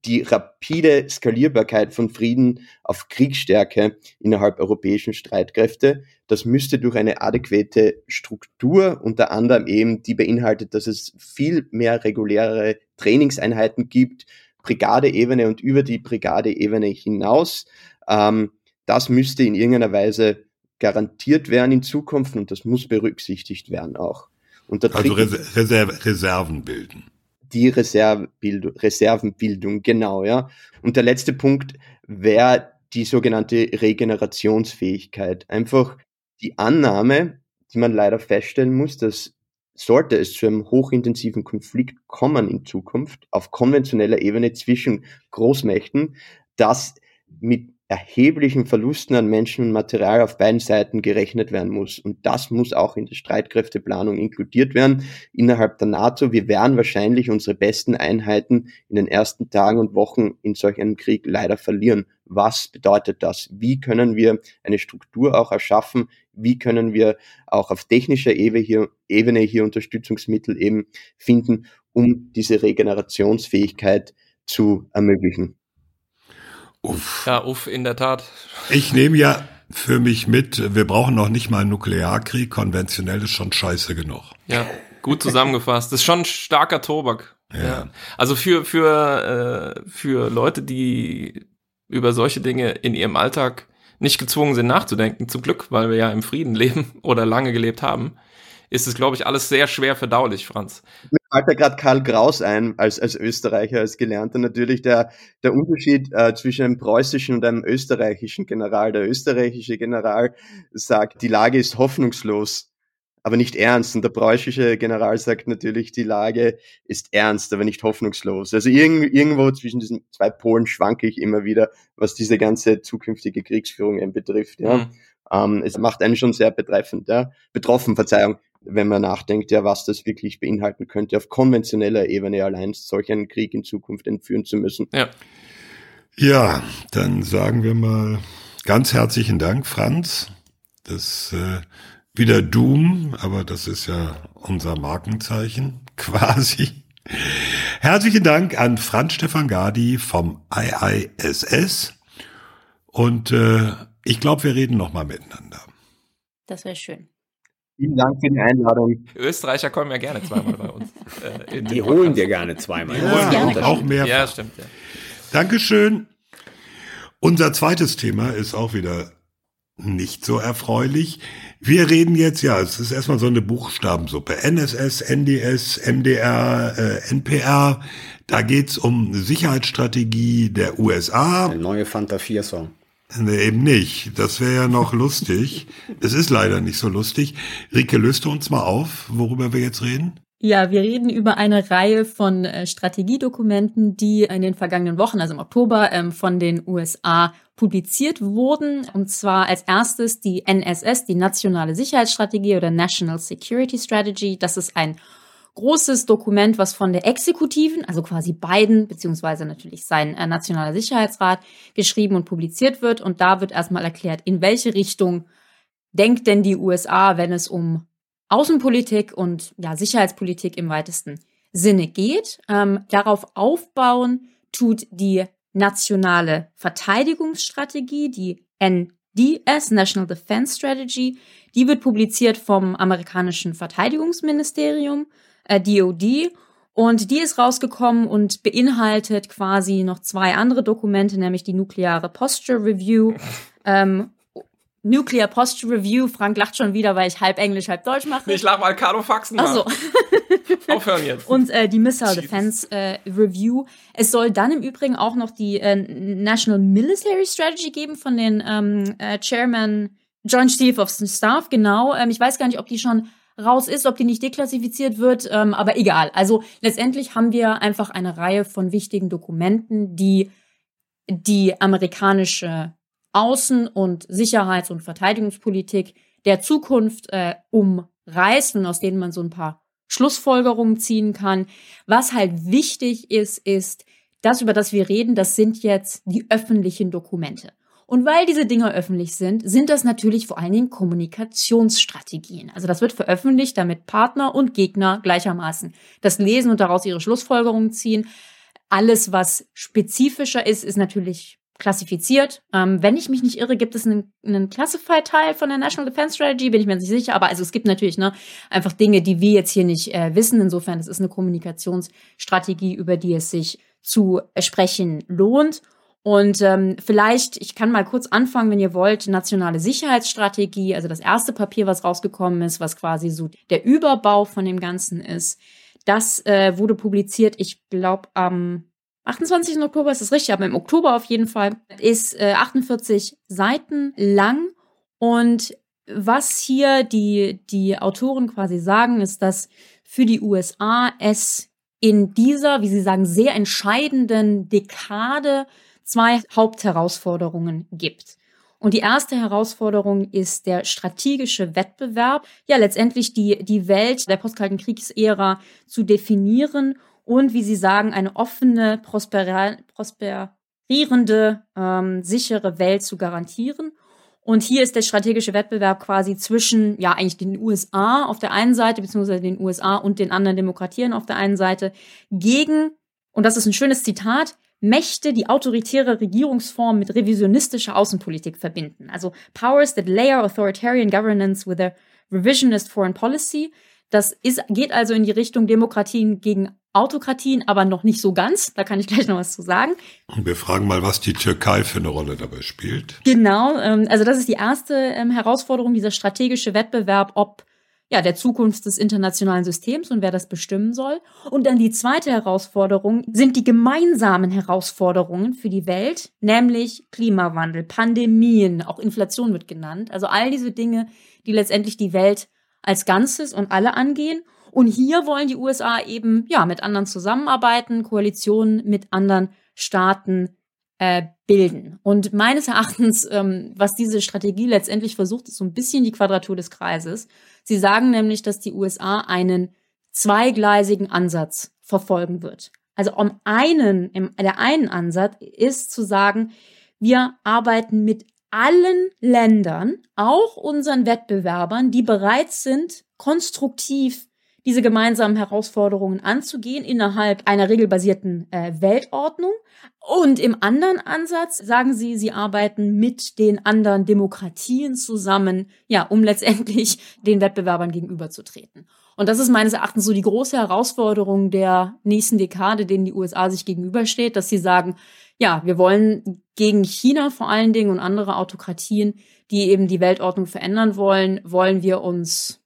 die rapide Skalierbarkeit von Frieden auf Kriegsstärke innerhalb europäischen Streitkräfte. Das müsste durch eine adäquate Struktur, unter anderem eben, die beinhaltet, dass es viel mehr reguläre Trainingseinheiten gibt, Brigadeebene und über die Brigadeebene hinaus. Ähm, das müsste in irgendeiner Weise garantiert werden in Zukunft und das muss berücksichtigt werden auch. also Reser Reserven bilden. Die Reservebildung, Reservenbildung, genau, ja. Und der letzte Punkt wäre die sogenannte Regenerationsfähigkeit. Einfach die Annahme, die man leider feststellen muss, dass sollte es zu einem hochintensiven Konflikt kommen in Zukunft auf konventioneller Ebene zwischen Großmächten, dass mit erheblichen Verlusten an Menschen und Material auf beiden Seiten gerechnet werden muss. Und das muss auch in der Streitkräfteplanung inkludiert werden innerhalb der NATO. Wir werden wahrscheinlich unsere besten Einheiten in den ersten Tagen und Wochen in solch einem Krieg leider verlieren. Was bedeutet das? Wie können wir eine Struktur auch erschaffen? Wie können wir auch auf technischer Ebene hier, Ebene hier Unterstützungsmittel eben finden, um diese Regenerationsfähigkeit zu ermöglichen? Uff. Ja, uff, in der Tat. Ich nehme ja für mich mit, wir brauchen noch nicht mal einen Nuklearkrieg, konventionell ist schon scheiße genug. Ja, gut zusammengefasst. Das ist schon starker Tobak. Ja. ja. Also für, für, äh, für Leute, die über solche Dinge in ihrem Alltag nicht gezwungen sind nachzudenken, zum Glück, weil wir ja im Frieden leben oder lange gelebt haben, ist es, glaube ich, alles sehr schwer verdaulich, Franz. Mir fällt da gerade Karl Kraus ein, als, als Österreicher, als Gelernter natürlich, der, der Unterschied äh, zwischen einem preußischen und einem österreichischen General. Der österreichische General sagt, die Lage ist hoffnungslos, aber nicht ernst. Und der preußische General sagt natürlich, die Lage ist ernst, aber nicht hoffnungslos. Also irg irgendwo zwischen diesen zwei Polen schwanke ich immer wieder, was diese ganze zukünftige Kriegsführung betrifft. Ja. Mhm. Ähm, es macht einen schon sehr betreffend, ja, betroffen, Verzeihung wenn man nachdenkt, ja, was das wirklich beinhalten könnte, auf konventioneller Ebene allein solch einen Krieg in Zukunft entführen zu müssen. Ja. Ja, dann sagen wir mal ganz herzlichen Dank, Franz. Das äh, wieder Doom, aber das ist ja unser Markenzeichen quasi. Herzlichen Dank an Franz Stefan Gadi vom IISS und äh, ich glaube, wir reden noch mal miteinander. Das wäre schön. Vielen Dank für die Einladung. Österreicher kommen ja gerne zweimal bei uns. Äh, die holen dir gerne zweimal. Ja, ja auch mehr. Ja, stimmt. Ja. Dankeschön. Unser zweites Thema ist auch wieder nicht so erfreulich. Wir reden jetzt, ja, es ist erstmal so eine Buchstabensuppe. NSS, NDS, MDR, äh, NPR. Da geht's um Sicherheitsstrategie der USA. Der neue Fanta 4 Song. Nee, eben nicht. Das wäre ja noch lustig. Es ist leider nicht so lustig. Rike, löst du uns mal auf, worüber wir jetzt reden? Ja, wir reden über eine Reihe von äh, Strategiedokumenten, die in den vergangenen Wochen, also im Oktober, ähm, von den USA publiziert wurden. Und zwar als erstes die NSS, die Nationale Sicherheitsstrategie oder National Security Strategy. Das ist ein großes Dokument, was von der Exekutiven, also quasi Biden, beziehungsweise natürlich sein äh, Nationaler Sicherheitsrat, geschrieben und publiziert wird. Und da wird erstmal erklärt, in welche Richtung denkt denn die USA, wenn es um Außenpolitik und ja, Sicherheitspolitik im weitesten Sinne geht. Ähm, darauf aufbauen tut die nationale Verteidigungsstrategie, die NDS, National Defense Strategy. Die wird publiziert vom amerikanischen Verteidigungsministerium, äh, DOD. Und die ist rausgekommen und beinhaltet quasi noch zwei andere Dokumente, nämlich die nukleare Posture Review ähm, Nuclear Posture Review. Frank lacht schon wieder, weil ich halb Englisch, halb Deutsch mache. Ich lach mal Carlo Faxen. Ach so. Aufhören jetzt. Und äh, die Missile Defense äh, Review. Es soll dann im Übrigen auch noch die äh, National Military Strategy geben von den ähm, äh, Chairman Joint Chief of Staff. Genau. Ähm, ich weiß gar nicht, ob die schon raus ist, ob die nicht deklassifiziert wird, ähm, aber egal. Also letztendlich haben wir einfach eine Reihe von wichtigen Dokumenten, die die amerikanische Außen- und Sicherheits- und Verteidigungspolitik der Zukunft äh, umreißt und aus denen man so ein paar Schlussfolgerungen ziehen kann. Was halt wichtig ist, ist, das, über das wir reden, das sind jetzt die öffentlichen Dokumente. Und weil diese Dinge öffentlich sind, sind das natürlich vor allen Dingen Kommunikationsstrategien. Also das wird veröffentlicht, damit Partner und Gegner gleichermaßen das lesen und daraus ihre Schlussfolgerungen ziehen. Alles, was spezifischer ist, ist natürlich klassifiziert. Ähm, wenn ich mich nicht irre, gibt es einen, einen Classified-Teil von der National Defense Strategy, bin ich mir nicht sicher, aber also es gibt natürlich ne, einfach Dinge, die wir jetzt hier nicht äh, wissen. Insofern, es ist eine Kommunikationsstrategie, über die es sich zu sprechen lohnt. Und ähm, vielleicht, ich kann mal kurz anfangen, wenn ihr wollt, nationale Sicherheitsstrategie, also das erste Papier, was rausgekommen ist, was quasi so der Überbau von dem Ganzen ist. Das äh, wurde publiziert, ich glaube, am 28. Oktober ist es richtig, aber im Oktober auf jeden Fall, ist äh, 48 Seiten lang. Und was hier die, die Autoren quasi sagen, ist, dass für die USA es in dieser, wie sie sagen, sehr entscheidenden Dekade zwei Hauptherausforderungen gibt. Und die erste Herausforderung ist der strategische Wettbewerb, ja letztendlich die, die Welt der postkalten Kriegsära zu definieren und, wie Sie sagen, eine offene, prosperierende, ähm, sichere Welt zu garantieren. Und hier ist der strategische Wettbewerb quasi zwischen, ja, eigentlich den USA auf der einen Seite, beziehungsweise den USA und den anderen Demokratien auf der einen Seite, gegen, und das ist ein schönes Zitat, Mächte, die autoritäre Regierungsform mit revisionistischer Außenpolitik verbinden. Also Powers that layer authoritarian governance with a revisionist foreign policy. Das ist, geht also in die Richtung Demokratien gegen Autokratien, aber noch nicht so ganz. Da kann ich gleich noch was zu sagen. Und wir fragen mal, was die Türkei für eine Rolle dabei spielt. Genau, ähm, also das ist die erste ähm, Herausforderung, dieser strategische Wettbewerb, ob ja, der Zukunft des internationalen Systems und wer das bestimmen soll. Und dann die zweite Herausforderung sind die gemeinsamen Herausforderungen für die Welt, nämlich Klimawandel, Pandemien, auch Inflation wird genannt. Also all diese Dinge, die letztendlich die Welt als Ganzes und alle angehen. Und hier wollen die USA eben ja mit anderen zusammenarbeiten, Koalitionen mit anderen Staaten äh, bilden. Und meines Erachtens, ähm, was diese Strategie letztendlich versucht, ist so ein bisschen die Quadratur des Kreises. Sie sagen nämlich, dass die USA einen zweigleisigen Ansatz verfolgen wird. Also um einen, im, der einen Ansatz ist zu sagen, wir arbeiten mit allen Ländern, auch unseren Wettbewerbern, die bereit sind, konstruktiv diese gemeinsamen Herausforderungen anzugehen innerhalb einer regelbasierten äh, Weltordnung. Und im anderen Ansatz sagen sie, sie arbeiten mit den anderen Demokratien zusammen, ja, um letztendlich den Wettbewerbern gegenüberzutreten. Und das ist meines Erachtens so die große Herausforderung der nächsten Dekade, denen die USA sich gegenübersteht, dass sie sagen, ja, wir wollen gegen China vor allen Dingen und andere Autokratien, die eben die Weltordnung verändern wollen, wollen wir uns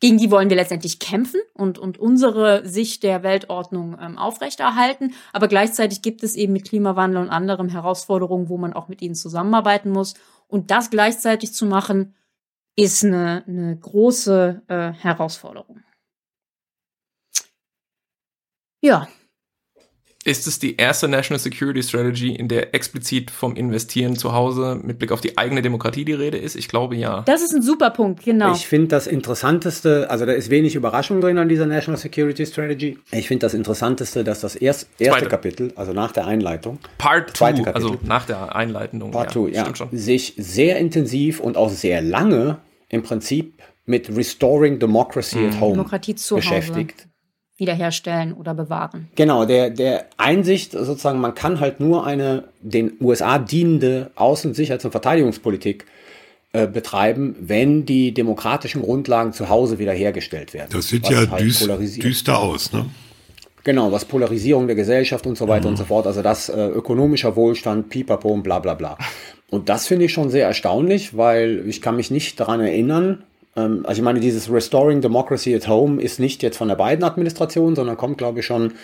gegen die wollen wir letztendlich kämpfen und, und unsere Sicht der Weltordnung ähm, aufrechterhalten. Aber gleichzeitig gibt es eben mit Klimawandel und anderen Herausforderungen, wo man auch mit ihnen zusammenarbeiten muss. Und das gleichzeitig zu machen, ist eine, eine große äh, Herausforderung. Ja, ist es die erste National Security Strategy, in der explizit vom Investieren zu Hause mit Blick auf die eigene Demokratie die Rede ist? Ich glaube ja. Das ist ein super Punkt, genau. Ich finde das Interessanteste, also da ist wenig Überraschung drin an dieser National Security Strategy. Ich finde das Interessanteste, dass das erst, erste Zweite. Kapitel, also nach der Einleitung, Part 2, also nach der Einleitung, Part 2, ja, ja sich sehr intensiv und auch sehr lange im Prinzip mit Restoring Democracy mhm. at Home Demokratie zu beschäftigt. Hause wiederherstellen oder bewahren. Genau, der, der Einsicht sozusagen, man kann halt nur eine den USA dienende Außen-, Sicherheits- und Verteidigungspolitik äh, betreiben, wenn die demokratischen Grundlagen zu Hause wiederhergestellt werden. Das sieht ja halt düst, düster aus, ne? Genau, was Polarisierung der Gesellschaft und so weiter mhm. und so fort, also das äh, ökonomischer Wohlstand, pipapo und bla bla bla. Und das finde ich schon sehr erstaunlich, weil ich kann mich nicht daran erinnern, also ich meine, dieses Restoring Democracy at Home ist nicht jetzt von der Biden-Administration, sondern kommt, glaube ich, schon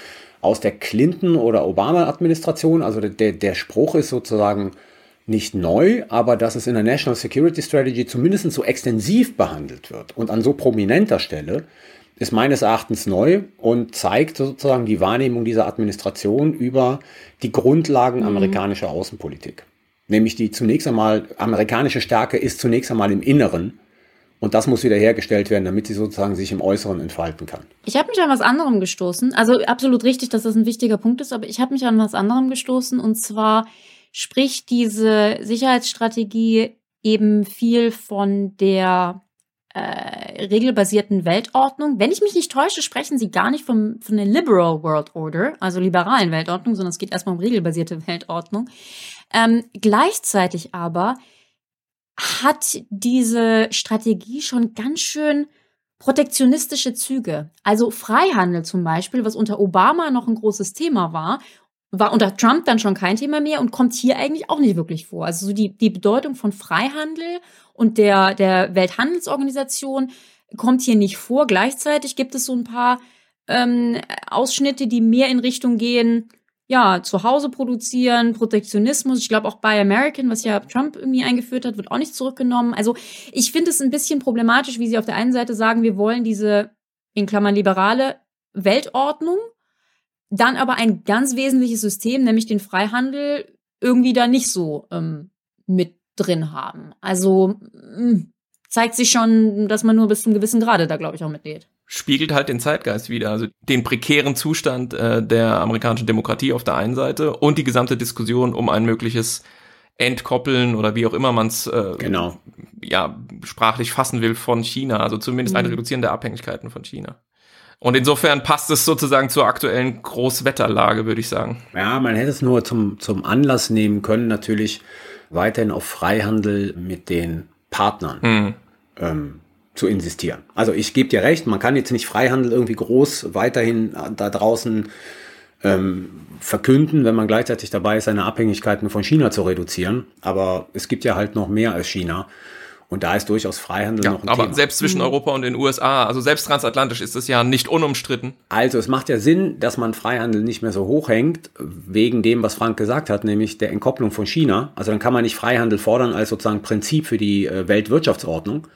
aus der Clinton- oder Obama-Administration. Also der, der Spruch ist sozusagen nicht neu, aber dass es in der National Security Strategy zumindest so extensiv behandelt wird und an so prominenter Stelle, ist meines Erachtens neu und zeigt sozusagen die Wahrnehmung dieser Administration über die Grundlagen mhm. amerikanischer Außenpolitik. Nämlich die zunächst einmal, amerikanische Stärke ist zunächst einmal im Inneren und das muss wiederhergestellt werden, damit sie sozusagen sich im Äußeren entfalten kann. Ich habe mich an was anderem gestoßen. Also absolut richtig, dass das ein wichtiger Punkt ist, aber ich habe mich an was anderem gestoßen. Und zwar spricht diese Sicherheitsstrategie eben viel von der äh, regelbasierten Weltordnung. Wenn ich mich nicht täusche, sprechen sie gar nicht vom, von der Liberal World Order, also liberalen Weltordnung, sondern es geht erstmal um regelbasierte Weltordnung. Ähm, gleichzeitig aber hat diese Strategie schon ganz schön protektionistische Züge. Also Freihandel zum Beispiel, was unter Obama noch ein großes Thema war, war unter Trump dann schon kein Thema mehr und kommt hier eigentlich auch nicht wirklich vor. Also so die, die Bedeutung von Freihandel und der, der Welthandelsorganisation kommt hier nicht vor. Gleichzeitig gibt es so ein paar ähm, Ausschnitte, die mehr in Richtung gehen, ja, zu Hause produzieren, Protektionismus. Ich glaube auch bei American, was ja Trump irgendwie eingeführt hat, wird auch nicht zurückgenommen. Also ich finde es ein bisschen problematisch, wie sie auf der einen Seite sagen, wir wollen diese, in Klammern liberale Weltordnung, dann aber ein ganz wesentliches System, nämlich den Freihandel, irgendwie da nicht so ähm, mit drin haben. Also mh, hm, zeigt sich schon, dass man nur bis zu einem gewissen Grade da, glaube ich, auch mitgeht spiegelt halt den Zeitgeist wieder, also den prekären Zustand äh, der amerikanischen Demokratie auf der einen Seite und die gesamte Diskussion um ein mögliches Entkoppeln oder wie auch immer man es äh, genau. ja sprachlich fassen will von China, also zumindest mhm. ein Reduzieren der Abhängigkeiten von China. Und insofern passt es sozusagen zur aktuellen Großwetterlage, würde ich sagen. Ja, man hätte es nur zum, zum Anlass nehmen können, natürlich weiterhin auf Freihandel mit den Partnern mhm. ähm, zu insistieren. Also ich gebe dir recht, man kann jetzt nicht Freihandel irgendwie groß weiterhin da draußen ähm, verkünden, wenn man gleichzeitig dabei ist, seine Abhängigkeiten von China zu reduzieren. Aber es gibt ja halt noch mehr als China. Und da ist durchaus Freihandel ja, noch ein aber Thema. selbst zwischen mhm. Europa und den USA, also selbst transatlantisch ist es ja nicht unumstritten. Also es macht ja Sinn, dass man Freihandel nicht mehr so hoch hängt, wegen dem, was Frank gesagt hat, nämlich der Entkopplung von China. Also dann kann man nicht Freihandel fordern als sozusagen Prinzip für die äh, Weltwirtschaftsordnung,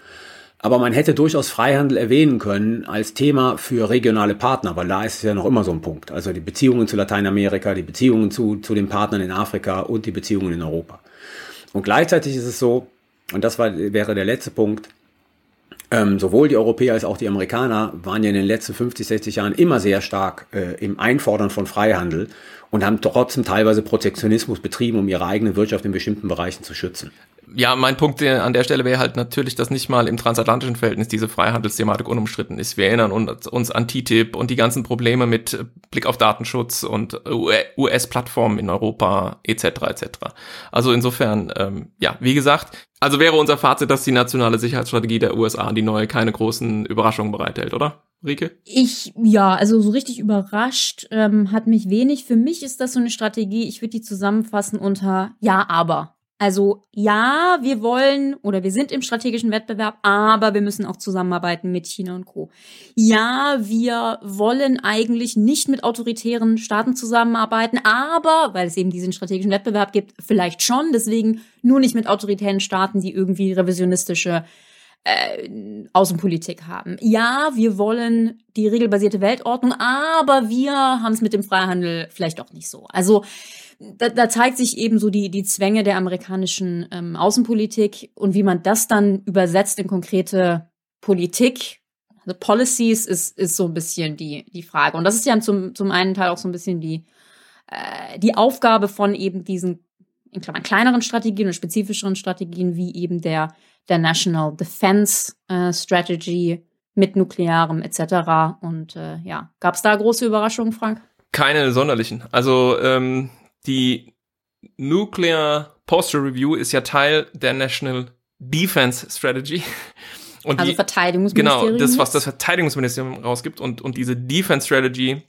aber man hätte durchaus Freihandel erwähnen können als Thema für regionale Partner, weil da ist es ja noch immer so ein Punkt. Also die Beziehungen zu Lateinamerika, die Beziehungen zu, zu den Partnern in Afrika und die Beziehungen in Europa. Und gleichzeitig ist es so, und das war, wäre der letzte Punkt, ähm, sowohl die Europäer als auch die Amerikaner waren ja in den letzten 50, 60 Jahren immer sehr stark äh, im Einfordern von Freihandel und haben trotzdem teilweise Protektionismus betrieben, um ihre eigene Wirtschaft in bestimmten Bereichen zu schützen ja, mein Punkt an der Stelle wäre halt natürlich, dass nicht mal im transatlantischen Verhältnis diese Freihandelsthematik unumstritten ist. Wir erinnern uns an TTIP und die ganzen Probleme mit Blick auf Datenschutz und US-Plattformen in Europa etc. etc. Also insofern, ähm, ja, wie gesagt, also wäre unser Fazit, dass die nationale Sicherheitsstrategie der USA, die neue, keine großen Überraschungen bereithält, oder? Rike? Ich, ja, also so richtig überrascht ähm, hat mich wenig. Für mich ist das so eine Strategie, ich würde die zusammenfassen unter Ja, aber. Also ja, wir wollen oder wir sind im strategischen Wettbewerb, aber wir müssen auch zusammenarbeiten mit China und Co. Ja, wir wollen eigentlich nicht mit autoritären Staaten zusammenarbeiten, aber weil es eben diesen strategischen Wettbewerb gibt, vielleicht schon, deswegen nur nicht mit autoritären Staaten, die irgendwie revisionistische äh, Außenpolitik haben. Ja, wir wollen die regelbasierte Weltordnung, aber wir haben es mit dem Freihandel vielleicht auch nicht so. Also da, da zeigt sich eben so die, die Zwänge der amerikanischen ähm, Außenpolitik und wie man das dann übersetzt in konkrete Politik, also Policies, ist, ist so ein bisschen die, die Frage. Und das ist ja zum, zum einen Teil auch so ein bisschen die, äh, die Aufgabe von eben diesen in Klammern kleineren Strategien und spezifischeren Strategien, wie eben der, der National Defense äh, Strategy mit nuklearem etc. Und äh, ja, gab es da große Überraschungen, Frank? Keine sonderlichen. Also ähm, die Nuclear Posture Review ist ja Teil der National Defense Strategy. Und also die, Verteidigungsministerium. Genau, das, was das Verteidigungsministerium rausgibt und, und diese Defense Strategy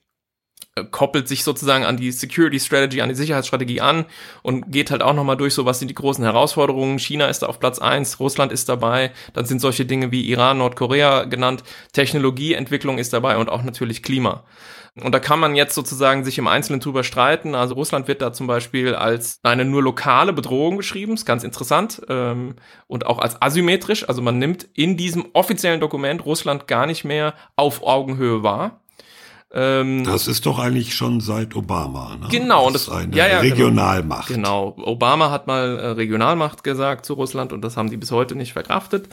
koppelt sich sozusagen an die Security Strategy, an die Sicherheitsstrategie an und geht halt auch nochmal durch, so was sind die großen Herausforderungen. China ist da auf Platz eins, Russland ist dabei, dann sind solche Dinge wie Iran, Nordkorea genannt, Technologieentwicklung ist dabei und auch natürlich Klima. Und da kann man jetzt sozusagen sich im Einzelnen drüber streiten. Also Russland wird da zum Beispiel als eine nur lokale Bedrohung beschrieben, ist ganz interessant. Ähm, und auch als asymmetrisch. Also man nimmt in diesem offiziellen Dokument Russland gar nicht mehr auf Augenhöhe wahr. Ähm, das ist doch eigentlich schon seit Obama. Ne? Genau, und das eine ja, ja, genau. Regionalmacht. Genau. genau, Obama hat mal äh, Regionalmacht gesagt zu Russland und das haben die bis heute nicht verkraftet.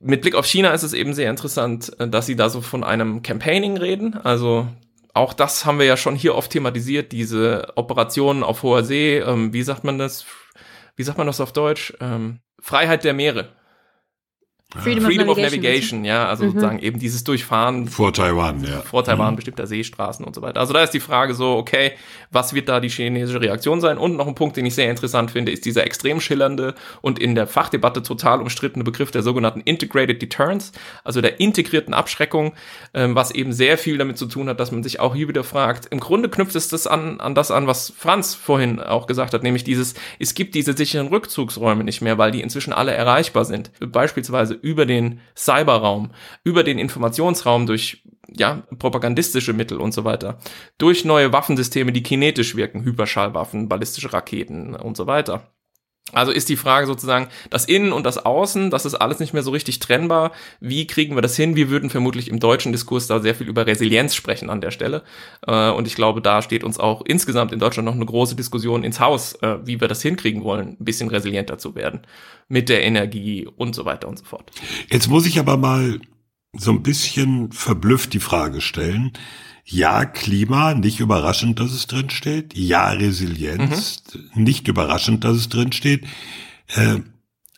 Mit Blick auf China ist es eben sehr interessant, äh, dass sie da so von einem Campaigning reden. Also auch das haben wir ja schon hier oft thematisiert, diese Operationen auf hoher See, ähm, wie sagt man das? Wie sagt man das auf Deutsch? Ähm, Freiheit der Meere. Freedom, Freedom of, Navigation, of Navigation ja, also mhm. sozusagen eben dieses Durchfahren vor Taiwan, ja. Vor Taiwan mhm. bestimmter Seestraßen und so weiter. Also da ist die Frage so, okay, was wird da die chinesische Reaktion sein? Und noch ein Punkt, den ich sehr interessant finde, ist dieser extrem schillernde und in der Fachdebatte total umstrittene Begriff der sogenannten Integrated Deterrence, also der integrierten Abschreckung, ähm, was eben sehr viel damit zu tun hat, dass man sich auch hier wieder fragt, im Grunde knüpft es das an, an das an, was Franz vorhin auch gesagt hat, nämlich dieses, es gibt diese sicheren Rückzugsräume nicht mehr, weil die inzwischen alle erreichbar sind. Beispielsweise über den Cyberraum, über den Informationsraum durch ja, propagandistische Mittel und so weiter, durch neue Waffensysteme, die kinetisch wirken, Hyperschallwaffen, ballistische Raketen und so weiter. Also ist die Frage sozusagen, das Innen und das Außen, das ist alles nicht mehr so richtig trennbar. Wie kriegen wir das hin? Wir würden vermutlich im deutschen Diskurs da sehr viel über Resilienz sprechen an der Stelle. Äh, und ich glaube, da steht uns auch insgesamt in Deutschland noch eine große Diskussion ins Haus, äh, wie wir das hinkriegen wollen, ein bisschen resilienter zu werden mit der Energie und so weiter und so fort. Jetzt muss ich aber mal so ein bisschen verblüfft die Frage stellen. Ja, Klima, nicht überraschend, dass es drin steht. Ja, Resilienz, mhm. nicht überraschend, dass es drin steht. Äh,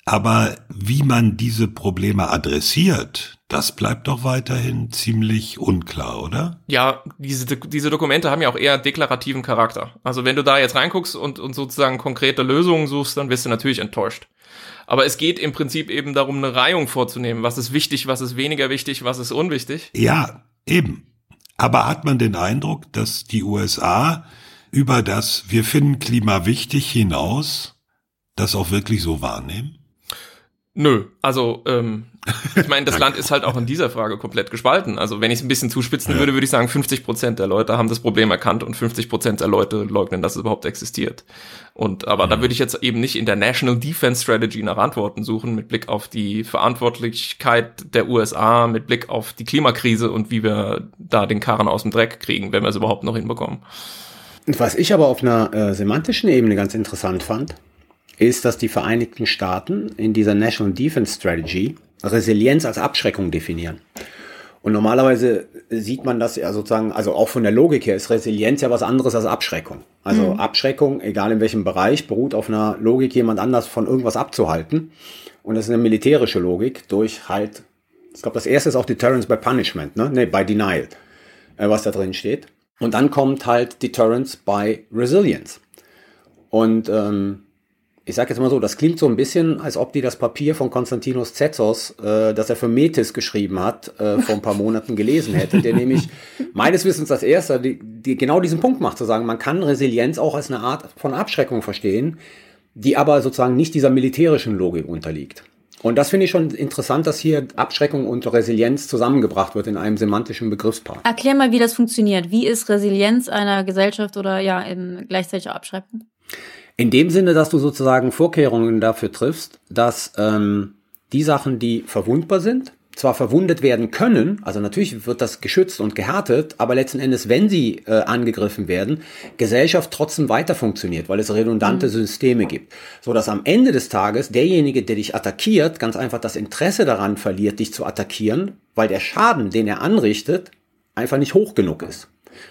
aber wie man diese Probleme adressiert, das bleibt doch weiterhin ziemlich unklar, oder? Ja, diese, diese Dokumente haben ja auch eher deklarativen Charakter. Also wenn du da jetzt reinguckst und, und sozusagen konkrete Lösungen suchst, dann wirst du natürlich enttäuscht. Aber es geht im Prinzip eben darum, eine Reihung vorzunehmen. Was ist wichtig, was ist weniger wichtig, was ist unwichtig? Ja, eben. Aber hat man den Eindruck, dass die USA über das Wir finden Klima wichtig hinaus das auch wirklich so wahrnehmen? Nö, also ähm, ich meine, das Land ist halt auch in dieser Frage komplett gespalten. Also wenn ich es ein bisschen zuspitzen ja. würde, würde ich sagen, 50 Prozent der Leute haben das Problem erkannt und 50 Prozent der Leute leugnen, dass es überhaupt existiert. Und aber mhm. da würde ich jetzt eben nicht in der National Defense Strategy nach Antworten suchen, mit Blick auf die Verantwortlichkeit der USA, mit Blick auf die Klimakrise und wie wir da den Karren aus dem Dreck kriegen, wenn wir es überhaupt noch hinbekommen. Was ich aber auf einer äh, semantischen Ebene ganz interessant fand, ist, dass die Vereinigten Staaten in dieser National Defense Strategy Resilienz als Abschreckung definieren. Und normalerweise sieht man das ja sozusagen, also auch von der Logik her ist Resilienz ja was anderes als Abschreckung. Also mhm. Abschreckung, egal in welchem Bereich, beruht auf einer Logik, jemand anders von irgendwas abzuhalten. Und das ist eine militärische Logik durch halt, ich glaube, das erste ist auch Deterrence by Punishment, ne? Nee, by Denial, äh, was da drin steht. Und dann kommt halt Deterrence by Resilience. Und ähm, ich sage jetzt mal so, das klingt so ein bisschen, als ob die das Papier von Konstantinos Zetsos, äh, das er für Metis geschrieben hat, äh, vor ein paar Monaten gelesen hätte, der nämlich meines Wissens als erster die, die genau diesen Punkt macht, zu sagen, man kann Resilienz auch als eine Art von Abschreckung verstehen, die aber sozusagen nicht dieser militärischen Logik unterliegt. Und das finde ich schon interessant, dass hier Abschreckung und Resilienz zusammengebracht wird in einem semantischen Begriffspaar. Erklär mal, wie das funktioniert. Wie ist Resilienz einer Gesellschaft oder ja in gleichzeitig Abschreckung? In dem Sinne, dass du sozusagen Vorkehrungen dafür triffst, dass ähm, die Sachen, die verwundbar sind, zwar verwundet werden können, also natürlich wird das geschützt und gehärtet, aber letzten Endes, wenn sie äh, angegriffen werden, Gesellschaft trotzdem weiter funktioniert, weil es redundante mhm. Systeme gibt. So dass am Ende des Tages derjenige, der dich attackiert, ganz einfach das Interesse daran verliert, dich zu attackieren, weil der Schaden, den er anrichtet, einfach nicht hoch genug ist.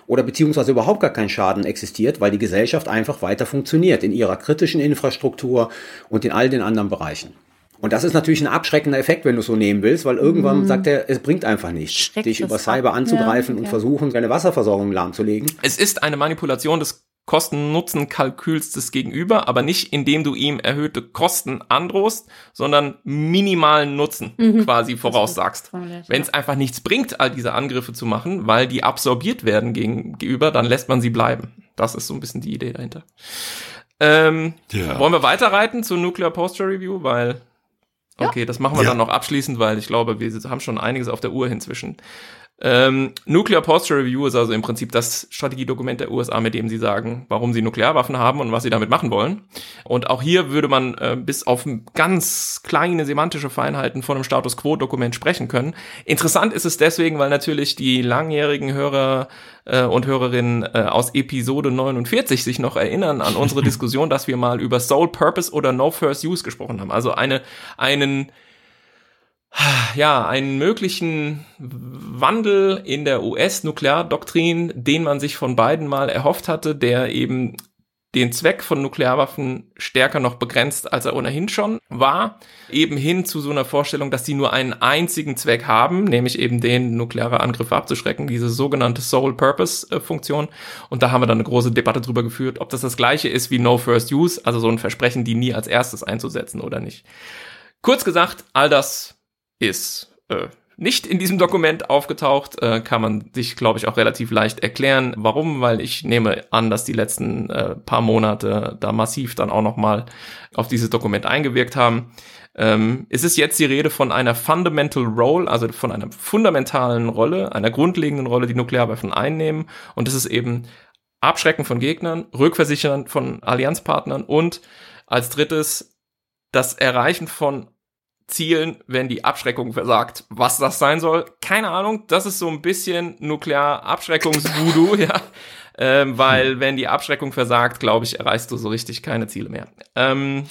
Oder beziehungsweise überhaupt gar kein Schaden existiert, weil die Gesellschaft einfach weiter funktioniert in ihrer kritischen Infrastruktur und in all den anderen Bereichen. Und das ist natürlich ein abschreckender Effekt, wenn du es so nehmen willst, weil irgendwann mhm. sagt er, es bringt einfach nichts, dich über Cyber anzugreifen ja, okay. und versuchen, deine Wasserversorgung lahmzulegen. Es ist eine Manipulation des Kosten-Nutzen-Kalküls des Gegenüber, aber nicht indem du ihm erhöhte Kosten androhst, sondern minimalen Nutzen mhm. quasi voraussagst. Wenn es einfach nichts bringt, all diese Angriffe zu machen, weil die absorbiert werden gegenüber, dann lässt man sie bleiben. Das ist so ein bisschen die Idee dahinter. Ähm, ja. Wollen wir weiterreiten zur Nuclear Posture Review, weil Okay, das machen wir ja. dann noch abschließend, weil ich glaube, wir haben schon einiges auf der Uhr inzwischen. Ähm, Nuclear Posture Review ist also im Prinzip das Strategiedokument der USA, mit dem sie sagen, warum sie Nuklearwaffen haben und was sie damit machen wollen. Und auch hier würde man äh, bis auf ganz kleine semantische Feinheiten von einem Status Quo-Dokument sprechen können. Interessant ist es deswegen, weil natürlich die langjährigen Hörer äh, und Hörerinnen äh, aus Episode 49 sich noch erinnern an unsere Diskussion, dass wir mal über Sole Purpose oder No First Use gesprochen haben. Also eine, einen ja, einen möglichen Wandel in der US-Nukleardoktrin, den man sich von beiden mal erhofft hatte, der eben den Zweck von Nuklearwaffen stärker noch begrenzt, als er ohnehin schon war, eben hin zu so einer Vorstellung, dass sie nur einen einzigen Zweck haben, nämlich eben den nukleare Angriffe abzuschrecken, diese sogenannte Sole Purpose äh. Und da haben wir dann eine große Debatte drüber geführt, ob das das gleiche ist wie No First Use, also so ein Versprechen, die nie als erstes einzusetzen oder nicht. Kurz gesagt, all das ist äh, nicht in diesem Dokument aufgetaucht, äh, kann man sich, glaube ich, auch relativ leicht erklären. Warum? Weil ich nehme an, dass die letzten äh, paar Monate da massiv dann auch nochmal auf dieses Dokument eingewirkt haben. Ähm, es ist jetzt die Rede von einer Fundamental Role, also von einer fundamentalen Rolle, einer grundlegenden Rolle, die Nuklearwaffen einnehmen. Und das ist eben Abschrecken von Gegnern, Rückversichern von Allianzpartnern und als drittes das Erreichen von Zielen, wenn die Abschreckung versagt. Was das sein soll, keine Ahnung. Das ist so ein bisschen Nuklear-Abschreckungs-Voodoo, ja. Ähm, weil wenn die Abschreckung versagt, glaube ich, erreichst du so richtig keine Ziele mehr. Ähm,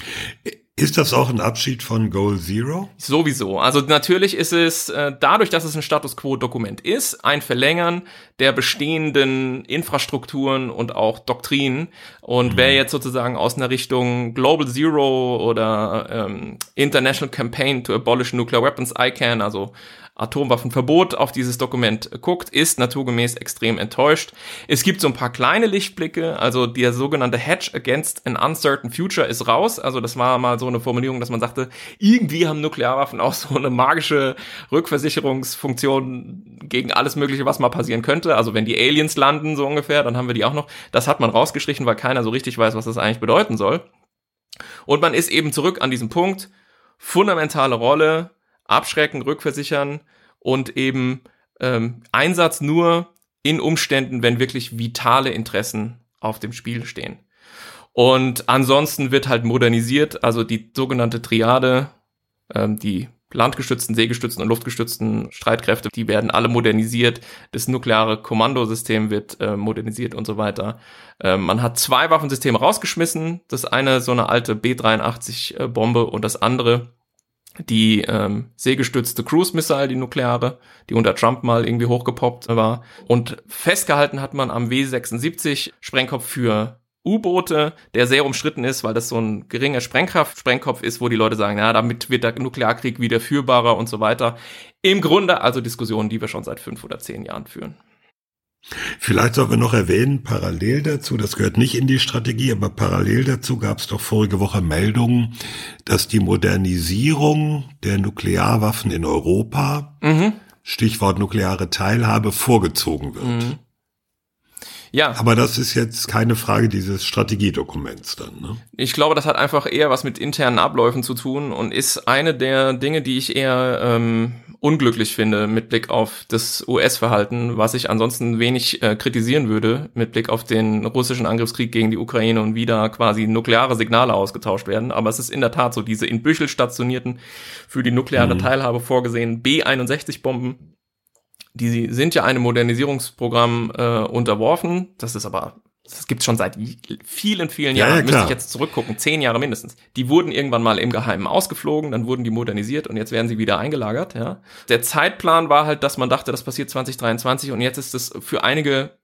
ist das auch ein Abschied von Goal Zero? Sowieso. Also natürlich ist es äh, dadurch, dass es ein Status Quo-Dokument ist, ein Verlängern der bestehenden Infrastrukturen und auch Doktrinen. Und mhm. wer jetzt sozusagen aus einer Richtung Global Zero oder ähm, International Campaign to Abolish Nuclear Weapons ICANN, also Atomwaffenverbot auf dieses Dokument guckt, ist naturgemäß extrem enttäuscht. Es gibt so ein paar kleine Lichtblicke, also der sogenannte Hedge Against an Uncertain Future ist raus. Also das war mal so eine Formulierung, dass man sagte, irgendwie haben Nuklearwaffen auch so eine magische Rückversicherungsfunktion gegen alles Mögliche, was mal passieren könnte. Also wenn die Aliens landen, so ungefähr, dann haben wir die auch noch. Das hat man rausgestrichen, weil keiner so richtig weiß, was das eigentlich bedeuten soll. Und man ist eben zurück an diesem Punkt, fundamentale Rolle abschrecken, rückversichern und eben ähm, Einsatz nur in Umständen, wenn wirklich vitale Interessen auf dem Spiel stehen. Und ansonsten wird halt modernisiert, also die sogenannte Triade, ähm, die landgestützten, seegestützten und luftgestützten Streitkräfte, die werden alle modernisiert. Das nukleare Kommandosystem wird äh, modernisiert und so weiter. Äh, man hat zwei Waffensysteme rausgeschmissen. Das eine so eine alte B-83-Bombe und das andere die ähm, seegestützte Cruise Missile, die nukleare, die unter Trump mal irgendwie hochgepoppt war. Und festgehalten hat man am W76 Sprengkopf für U-Boote, der sehr umstritten ist, weil das so ein geringer Sprengkraft-Sprengkopf ist, wo die Leute sagen, ja, damit wird der Nuklearkrieg wieder führbarer und so weiter. Im Grunde also Diskussionen, die wir schon seit fünf oder zehn Jahren führen. Vielleicht sollten wir noch erwähnen, parallel dazu, das gehört nicht in die Strategie, aber parallel dazu gab es doch vorige Woche Meldungen, dass die Modernisierung der Nuklearwaffen in Europa, mhm. Stichwort nukleare Teilhabe, vorgezogen wird. Mhm. Ja. Aber das ist jetzt keine Frage dieses Strategiedokuments dann, ne? Ich glaube, das hat einfach eher was mit internen Abläufen zu tun und ist eine der Dinge, die ich eher ähm, unglücklich finde mit Blick auf das US-Verhalten, was ich ansonsten wenig äh, kritisieren würde mit Blick auf den russischen Angriffskrieg gegen die Ukraine und wie da quasi nukleare Signale ausgetauscht werden. Aber es ist in der Tat so, diese in Büchel stationierten, für die nukleare Mhm. Teilhabe vorgesehenen B-61-Bomben, die sind ja einem Modernisierungsprogramm äh, unterworfen. Das ist aber, das gibt's schon seit vielen, vielen Ja, Jahren. ja, Müsste klar. ich jetzt zurückgucken, zehn Jahre mindestens. Die wurden irgendwann mal im Geheimen ausgeflogen, dann wurden die modernisiert und jetzt werden sie wieder eingelagert. Ja. Der Zeitplan war halt, dass man dachte, das passiert 2023 und jetzt ist es für einige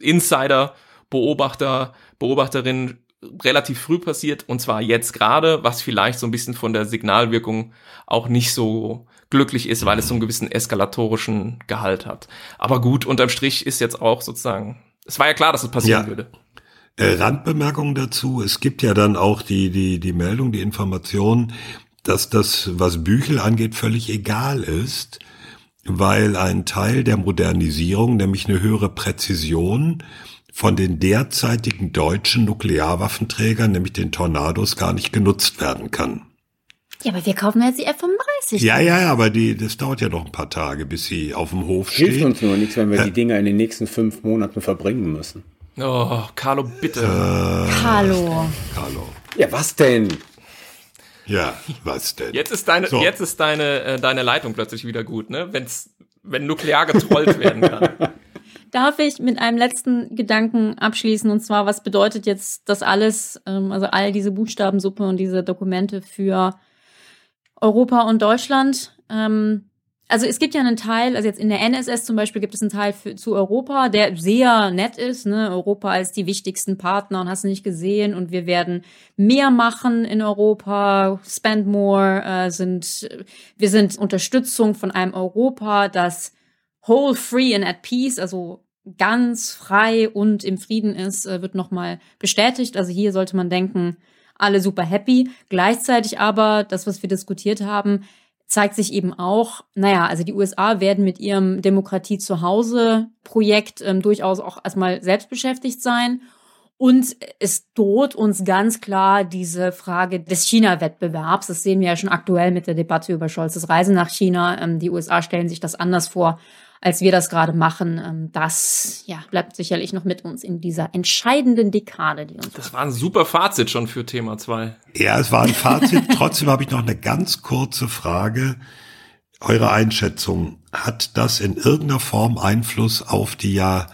Insider, Beobachter, Beobachterinnen relativ früh passiert und zwar jetzt gerade, was vielleicht so ein bisschen von der Signalwirkung auch nicht so glücklich ist, weil es so einen gewissen eskalatorischen Gehalt hat. Aber gut, unterm Strich ist jetzt auch sozusagen, es war ja klar, dass es passieren Ja. würde. Äh, Randbemerkung dazu, es gibt ja dann auch die, die, die Meldung, die Information, dass das, was Büchel angeht, völlig egal ist, weil ein Teil der Modernisierung, nämlich eine höhere Präzision, von den derzeitigen deutschen Nuklearwaffenträgern, nämlich den Tornados, gar nicht genutzt werden kann. Ja, aber wir kaufen jetzt die F-35. Ja, ja, ja, aber die, das dauert ja noch ein paar Tage, bis sie auf dem Hof Hilft stehen. uns nur nichts, wenn wir die Dinger in den nächsten fünf Monaten verbringen müssen. Oh, Carlo, bitte. Hallo. Carlo. Ja, was denn? Ja, was denn? Jetzt ist deine, So. jetzt ist deine, äh, deine Leitung plötzlich wieder gut, ne? Wenn's, wenn nuklear getrollt werden kann. Darf ich mit einem letzten Gedanken abschließen? Und zwar, was bedeutet jetzt das alles, ähm, also all diese Buchstabensuppe und diese Dokumente für Europa und Deutschland? Ähm, also es gibt ja einen Teil, also jetzt in der NSS zum Beispiel gibt es einen Teil für, zu Europa, der sehr nett ist, ne? Europa als die wichtigsten Partner und hast du nicht gesehen und wir werden mehr machen in Europa, spend more, äh, sind, wir sind Unterstützung von einem Europa, das whole, free and at peace, also ganz frei und im Frieden ist, äh, wird nochmal bestätigt. Also hier sollte man denken, alle super happy. Gleichzeitig aber, das, was wir diskutiert haben, zeigt sich eben auch, naja, also die USA werden mit ihrem Demokratie zu Hause Projekt ähm, durchaus auch erstmal selbst beschäftigt sein. Und es droht uns ganz klar diese Frage des China-Wettbewerbs. Das sehen wir ja schon aktuell mit der Debatte über Scholzes Reise nach China. Ähm, die USA stellen sich das anders vor, als wir das gerade machen. Ähm, das ja, bleibt sicherlich noch mit uns in dieser entscheidenden Dekade, die uns. Das war ein super Fazit schon für Thema 2. Ja, es war ein Fazit. Trotzdem habe ich noch eine ganz kurze Frage. Eure Einschätzung, hat das in irgendeiner Form Einfluss auf die ja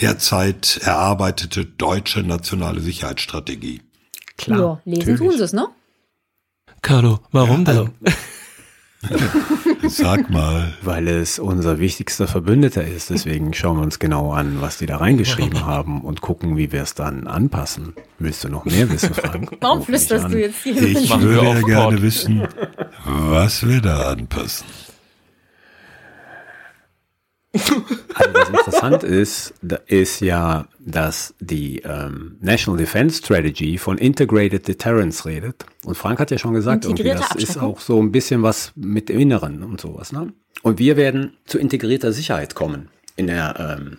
derzeit erarbeitete deutsche nationale Sicherheitsstrategie? Klar. ja, lesen natürlich. tun sie es, ne? Carlo, warum Also, sag mal. Weil es unser wichtigster Verbündeter ist. Deswegen schauen wir uns genau an, was die da reingeschrieben haben und gucken, wie wir es dann anpassen. Willst du noch mehr wissen, Frank? Warum flüsterst du jetzt hier? Ich würde ja gerne wissen, was wir da anpassen. Also was interessant ist, da ist ja, dass die ähm, National Defense Strategy von Integrated Deterrence redet. Und Frank hat ja schon gesagt, irgendwie, das ist auch so ein bisschen was mit dem Inneren und sowas. Ne? Und wir werden zu integrierter Sicherheit kommen in der ähm,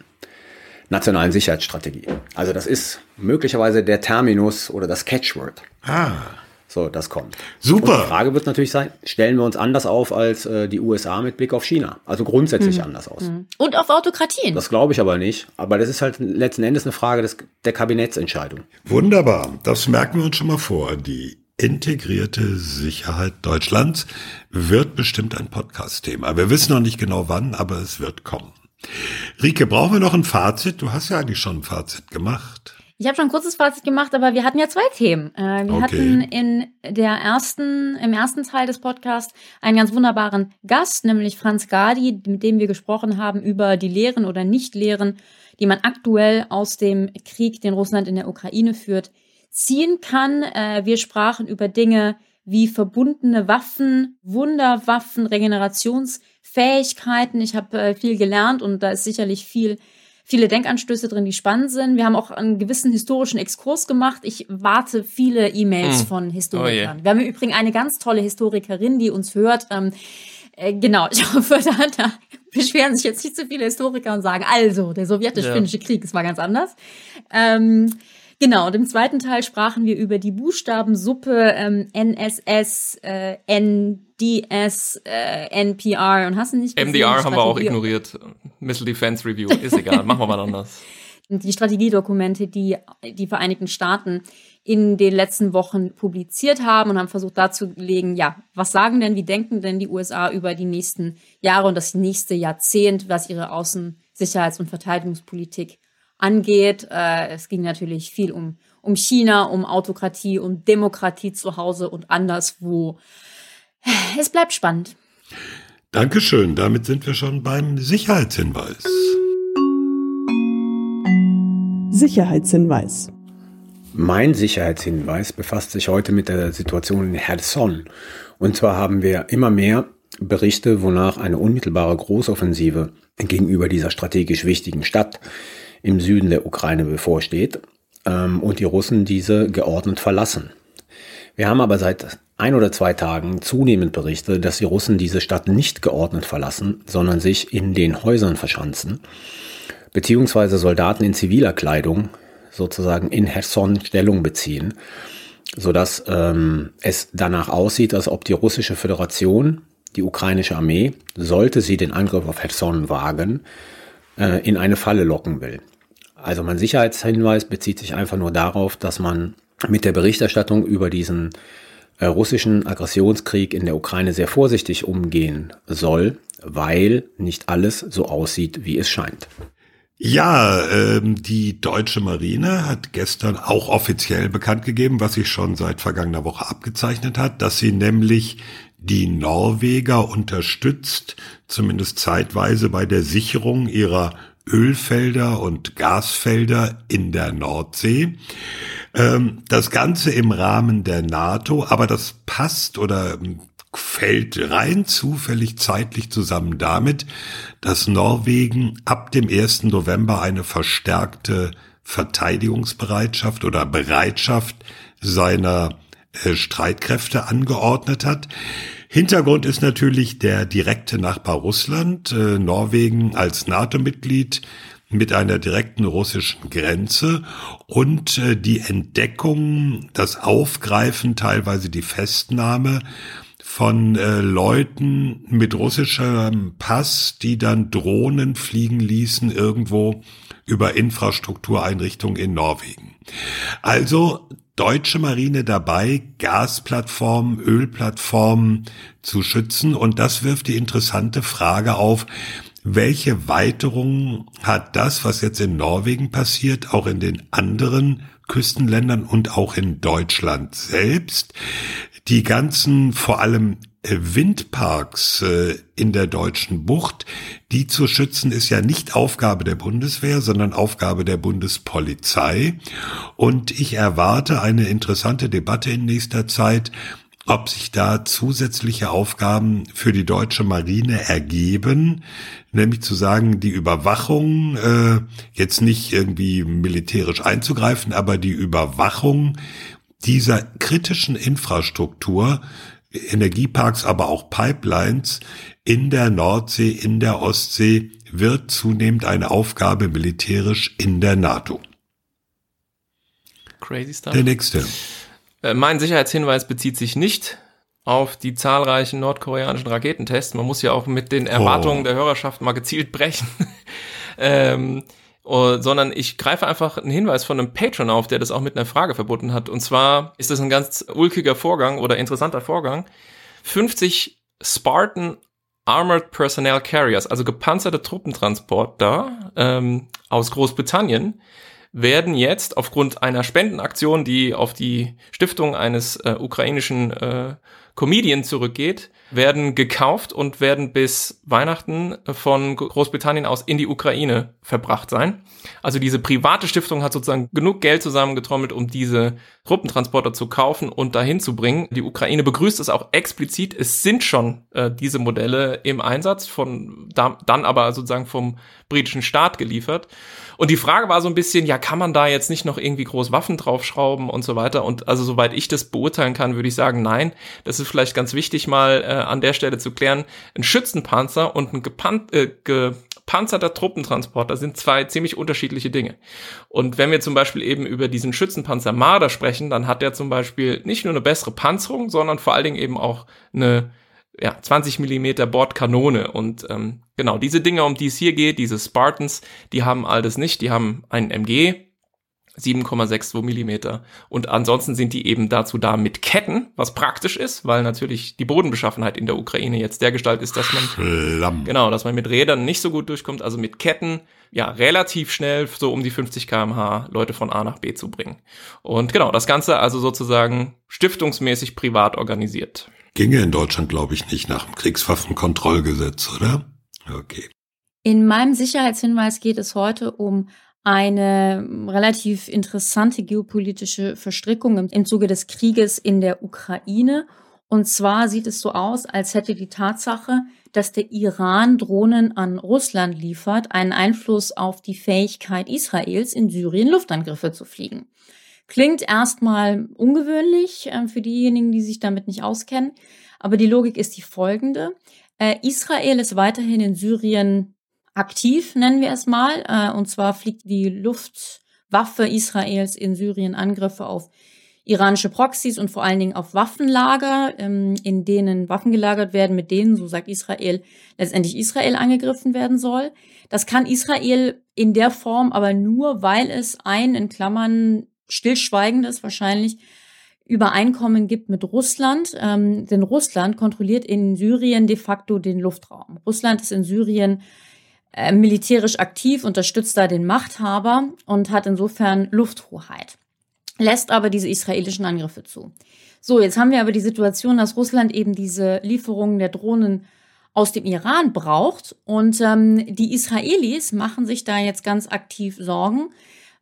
nationalen Sicherheitsstrategie. Also das ist möglicherweise der Terminus oder das Catchword. Ah, So, das kommt. Super. Und die Frage wird natürlich sein, stellen wir uns anders auf als äh, die USA mit Blick auf China? Also grundsätzlich anders aus. Und auf Autokratien. Das glaube ich aber nicht. Aber das ist halt letzten Endes eine Frage des, der Kabinettsentscheidung. wunderbar. Das merken wir uns schon mal vor. Die integrierte Sicherheit Deutschlands wird bestimmt ein Podcast-Thema. Wir wissen noch nicht genau wann, aber es wird kommen. Rike, brauchen wir noch ein Fazit? Du hast ja eigentlich schon ein Fazit gemacht. Ich habe schon ein kurzes Fazit gemacht, aber wir hatten ja zwei Themen. Äh, wir Okay. hatten in der ersten, im ersten Teil des Podcasts einen ganz wunderbaren Gast, nämlich Franz Gadi, mit dem wir gesprochen haben über die Lehren oder Nichtlehren, die man aktuell aus dem Krieg, den Russland in der Ukraine führt, ziehen kann. Äh, wir sprachen über Dinge wie verbundene Waffen, Wunderwaffen, Regenerationsfähigkeiten. Ich habe äh, viel gelernt und da ist sicherlich viel viele Denkanstöße drin, die spannend sind. Wir haben auch einen gewissen historischen Exkurs gemacht. Ich warte viele E-Mails Hm. von Oh Historikern. je. Wir haben im Übrigen eine ganz tolle Historikerin, die uns hört. Ähm, äh, genau, ich hoffe, da, da beschweren sich jetzt nicht so viele Historiker und sagen, also, der sowjetisch-finnische ja. Krieg, es war ganz anders. Ähm, Genau, und im zweiten Teil sprachen wir über die Buchstabensuppe ähm, NSS, äh, NDS, äh, NPR und hast du nicht gesehen? MDR haben wir auch ignoriert. Missile Defense Review, ist egal, machen wir mal anders. Die Strategiedokumente, die die Vereinigten Staaten in den letzten Wochen publiziert haben und haben versucht darzulegen, ja, was sagen denn, wie denken denn die USA über die nächsten Jahre und das nächste Jahrzehnt, was ihre Außen-, Sicherheits- und Verteidigungspolitik angeht. Äh, es ging natürlich viel um, um China, um Autokratie, um Demokratie zu Hause und anderswo. Es bleibt spannend. Dankeschön. Damit sind wir schon beim Sicherheitshinweis. Sicherheitshinweis. Mein Sicherheitshinweis befasst sich heute mit der Situation in Cherson. Und zwar haben wir immer mehr Berichte, wonach eine unmittelbare Großoffensive gegenüber dieser strategisch wichtigen Stadt im Süden der Ukraine bevorsteht ähm, und die Russen diese geordnet verlassen. Wir haben aber seit ein oder zwei Tagen zunehmend Berichte, dass die Russen diese Stadt nicht geordnet verlassen, sondern sich in den Häusern verschanzen, beziehungsweise Soldaten in ziviler Kleidung sozusagen in Herson Stellung beziehen, sodass ähm, es danach aussieht, als ob die russische Föderation, die ukrainische Armee, sollte sie den Angriff auf Herson wagen, äh, in eine Falle locken will. Also mein Sicherheitshinweis bezieht sich einfach nur darauf, dass man mit der Berichterstattung über diesen äh, russischen Aggressionskrieg in der Ukraine sehr vorsichtig umgehen soll, weil nicht alles so aussieht, wie es scheint. Ja, ähm, die deutsche Marine hat gestern auch offiziell bekannt gegeben, was sich schon seit vergangener Woche abgezeichnet hat, dass sie nämlich die Norweger unterstützt, zumindest zeitweise bei der Sicherung ihrer Ölfelder und Gasfelder in der Nordsee. Ähm, das Ganze im Rahmen der NATO, aber das passt oder fällt rein zufällig zeitlich zusammen damit, dass Norwegen ab dem 1. November eine verstärkte Verteidigungsbereitschaft oder Bereitschaft seiner äh, Streitkräfte angeordnet hat. Hintergrund ist natürlich der direkte Nachbar Russland, äh, Norwegen als NATO-Mitglied mit einer direkten russischen Grenze und äh, die Entdeckung, das Aufgreifen, teilweise die Festnahme von äh, Leuten mit russischem Pass, die dann Drohnen fliegen ließen irgendwo über Infrastruktureinrichtungen in Norwegen. Also deutsche Marine dabei, Gasplattformen, Ölplattformen zu schützen. Und das wirft die interessante Frage auf, welche Weiterungen hat das, was jetzt in Norwegen passiert, auch in den anderen Küstenländern und auch in Deutschland selbst? Die ganzen, vor allem Windparks äh, in der deutschen Bucht, die zu schützen, ist ja nicht Aufgabe der Bundeswehr, sondern Aufgabe der Bundespolizei. Und ich erwarte eine interessante Debatte in nächster Zeit, ob sich da zusätzliche Aufgaben für die deutsche Marine ergeben, nämlich zu sagen, die Überwachung, äh, jetzt nicht irgendwie militärisch einzugreifen, aber die Überwachung dieser kritischen Infrastruktur Energieparks, aber auch Pipelines in der Nordsee, in der Ostsee wird zunehmend eine Aufgabe militärisch in der NATO. Crazy stuff. Der nächste. Äh, mein Sicherheitshinweis bezieht sich nicht auf die zahlreichen nordkoreanischen Raketentests. Man muss ja auch mit den Erwartungen oh. der Hörerschaft mal gezielt brechen. ähm, Uh, sondern ich greife einfach einen Hinweis von einem Patron auf, der das auch mit einer Frage verbunden hat. Und zwar ist das ein ganz ulkiger Vorgang oder interessanter Vorgang. 50 Spartan Armored Personnel Carriers, also gepanzerte Truppentransporter ähm, aus Großbritannien, werden jetzt aufgrund einer Spendenaktion, die auf die Stiftung eines äh, ukrainischen äh, Comedian zurückgeht, werden gekauft und werden bis Weihnachten von Großbritannien aus in die Ukraine verbracht sein. Also diese private Stiftung hat sozusagen genug Geld zusammengetrommelt, um diese Truppentransporter zu kaufen und dahin zu bringen. Die Ukraine begrüßt es auch explizit. Es sind schon äh, diese Modelle im Einsatz, von da, dann aber sozusagen vom britischen Staat geliefert. Und die Frage war so ein bisschen, ja, kann man da jetzt nicht noch irgendwie groß Waffen draufschrauben und so weiter? Und also soweit ich das beurteilen kann, würde ich sagen, nein. Das ist vielleicht ganz wichtig mal äh, an der Stelle zu klären, ein Schützenpanzer und ein gepan äh, gepanzerter Truppentransporter sind zwei ziemlich unterschiedliche Dinge. Und wenn wir zum Beispiel eben über diesen Schützenpanzer Marder sprechen, dann hat der zum Beispiel nicht nur eine bessere Panzerung, sondern vor allen Dingen eben auch eine ja, 20 Millimeter Bordkanone und ähm, genau diese Dinge, um die es hier geht, diese Spartans, die haben all das nicht, die haben einen MG 7,62 Millimeter und ansonsten sind die eben dazu da mit Ketten, was praktisch ist, weil natürlich die Bodenbeschaffenheit in der Ukraine jetzt der Gestalt ist, dass man Schlamm. genau, dass man mit Rädern nicht so gut durchkommt, also mit Ketten ja relativ schnell so um die 50 km/h Leute von A nach B zu bringen. Und genau, das Ganze also sozusagen stiftungsmäßig privat organisiert. Ginge in Deutschland, glaube ich, nicht nach dem Kriegswaffenkontrollgesetz, oder? Okay. In meinem Sicherheitshinweis geht es heute um eine relativ interessante geopolitische Verstrickung im, im Zuge des Krieges in der Ukraine. Und zwar sieht es so aus, als hätte die Tatsache, dass der Iran Drohnen an Russland liefert, einen Einfluss auf die Fähigkeit Israels, in Syrien Luftangriffe zu fliegen. Klingt erstmal ungewöhnlich äh, für diejenigen, die sich damit nicht auskennen, aber die Logik ist die folgende. Äh, Israel ist weiterhin in Syrien aktiv, nennen wir es mal, äh, und zwar fliegt die Luftwaffe Israels in Syrien Angriffe auf iranische Proxys und vor allen Dingen auf Waffenlager, ähm, in denen Waffen gelagert werden, mit denen, so sagt Israel, letztendlich Israel angegriffen werden soll. Das kann Israel in der Form aber nur, weil es ein in Klammern stillschweigendes wahrscheinlich Übereinkommen gibt mit Russland. Ähm, denn Russland kontrolliert in Syrien de facto den Luftraum. Russland ist in Syrien äh, militärisch aktiv, unterstützt da den Machthaber und hat insofern Lufthoheit, lässt aber diese israelischen Angriffe zu. So, jetzt haben wir aber die Situation, dass Russland eben diese Lieferungen der Drohnen aus dem Iran braucht und ähm, die Israelis machen sich da jetzt ganz aktiv Sorgen,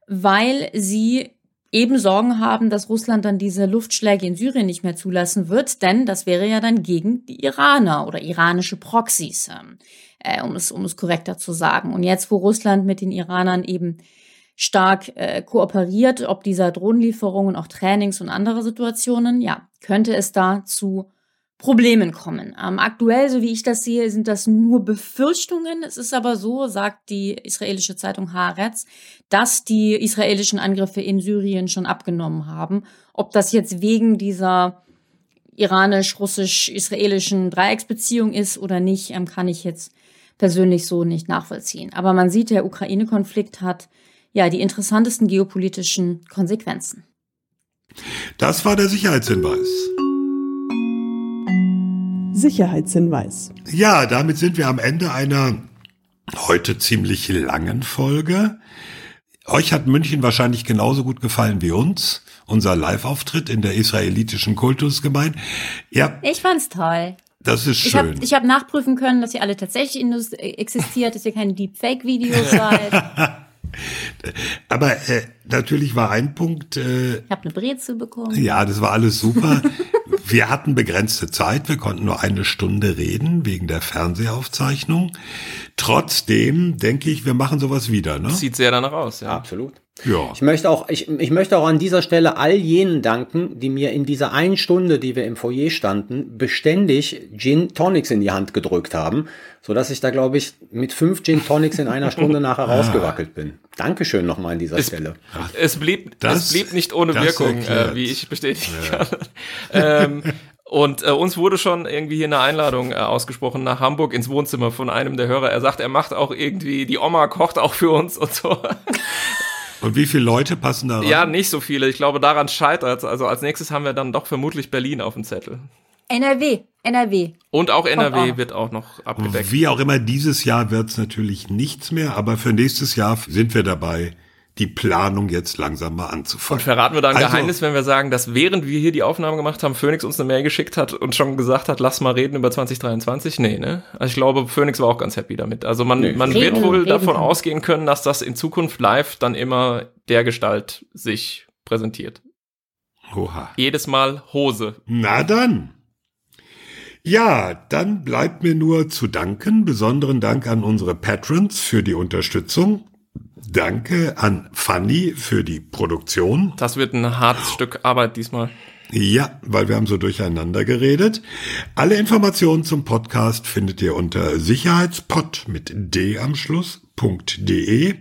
weil sie eben Sorgen haben, dass Russland dann diese Luftschläge in Syrien nicht mehr zulassen wird, denn das wäre ja dann gegen die Iraner oder iranische Proxys, ähm, äh, um, es, um es korrekter zu sagen. Und jetzt, wo Russland mit den Iranern eben stark äh, kooperiert, ob dieser Drohnenlieferungen, auch Trainings und andere Situationen, ja, könnte es da zu Problemen kommen. Ähm, aktuell, so wie ich das sehe, sind das nur Befürchtungen. Es ist aber so, sagt die israelische Zeitung Haaretz, dass die israelischen Angriffe in Syrien schon abgenommen haben. Ob das jetzt wegen dieser iranisch-russisch-israelischen Dreiecksbeziehung ist oder nicht, ähm, kann ich jetzt persönlich so nicht nachvollziehen. Aber man sieht, der Ukraine-Konflikt hat ja die interessantesten geopolitischen Konsequenzen. Das war der Sicherheitshinweis. Sicherheitshinweis. Ja, damit sind wir am Ende einer heute ziemlich langen Folge. Euch hat München wahrscheinlich genauso gut gefallen wie uns. Unser Live-Auftritt in der israelitischen Kultusgemeinde. Ja. Ich fand's toll. Das ist schön. Ich habe hab nachprüfen können, dass ihr alle tatsächlich existiert, dass ihr keine Deepfake-Videos seid. Aber äh, natürlich war ein Punkt. Äh, ich habe eine Brezel bekommen. Ja, das war alles super. wir hatten begrenzte Zeit, wir konnten nur eine Stunde reden wegen der Fernsehaufzeichnung. Trotzdem denke ich, wir machen sowas wieder. Ne? Sieht sehr danach aus, ja. Absolut. Ja. Ich möchte auch, ich, ich möchte auch an dieser Stelle all jenen danken, die mir in dieser einen Stunde, die wir im Foyer standen, beständig Gin Tonics in die Hand gedrückt haben, so dass ich da, glaube ich, mit fünf Gin Tonics in einer Stunde nachher ah. rausgewackelt bin. Dankeschön nochmal an dieser es, Stelle. Es blieb, das, es blieb nicht ohne Wirkung, äh, wie ich bestätigen ja. kann. ähm, und äh, uns wurde schon irgendwie hier eine Einladung äh, ausgesprochen nach Hamburg ins Wohnzimmer von einem der Hörer. Er sagt, er macht auch irgendwie, die Oma kocht auch für uns und so. Und wie viele Leute passen da rein? Ja, nicht so viele. Ich glaube, daran scheitert Also als nächstes haben wir dann doch vermutlich Berlin auf dem Zettel. NRW, NRW. Und auch NRW auch. wird auch noch abgedeckt. Wie auch immer, dieses Jahr wird es natürlich nichts mehr, aber für nächstes Jahr sind wir dabei, die Planung jetzt langsam mal anzufangen. Und verraten wir da ein also, Geheimnis, wenn wir sagen, dass während wir hier die Aufnahme gemacht haben, Phoenix uns eine Mail geschickt hat und schon gesagt hat, lass mal reden über 2023? Nee, ne? Also ich glaube, Phoenix war auch ganz happy damit. Also man, nee. man reden, wird wohl reden davon ausgehen können, dass das in Zukunft live dann immer der Gestalt sich präsentiert. Oha. Jedes Mal Hose. Na dann. Ja, dann bleibt mir nur zu danken. Besonderen Dank an unsere Patrons für die Unterstützung. Danke an Fanny für die Produktion. Das wird ein hartes Stück Arbeit diesmal. Ja, weil wir haben so durcheinander geredet. Alle Informationen zum Podcast findet ihr unter sicherheitspod mit d am Schluss.de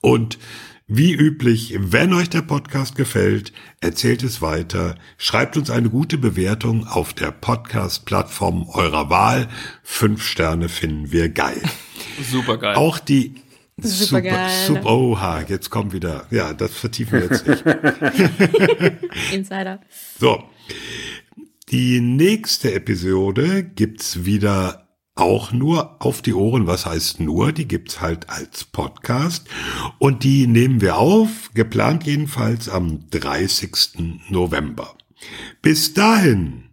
und wie üblich, wenn euch der Podcast gefällt, erzählt es weiter, schreibt uns eine gute Bewertung auf der Podcast-Plattform eurer Wahl. Fünf Sterne finden wir geil. Super geil. Auch die Super geil. super, oha, jetzt kommt wieder. Ja, das vertiefen wir jetzt nicht. Insider. So. Die nächste Episode gibt's wieder auch nur auf die Ohren. Was heißt nur? Die gibt's halt als Podcast. Und die nehmen wir auf, geplant jedenfalls am 30. November. Bis dahin.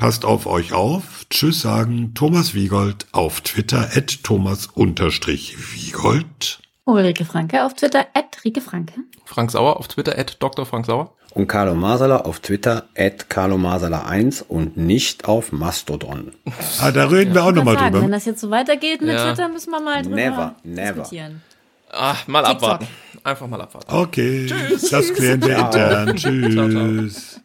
Passt auf euch auf. Tschüss sagen Thomas Wiegold auf Twitter at Thomas-Wiegold. Ulrike Franke auf Twitter, at Rike Franke. Frank Sauer auf Twitter, at Dr. Frank Sauer. Und Carlo Masala auf Twitter, at Carlo Masala 1 und nicht auf Mastodon. Ah, da reden wir auch nochmal Sagen, Wenn drüber. das jetzt so weitergeht mit Ja. Twitter, müssen wir mal drüber Never, never. diskutieren. Ah, mal TikTok. abwarten. Einfach mal abwarten. Okay, das klären wir intern. Ciao, ciao. Tschüss.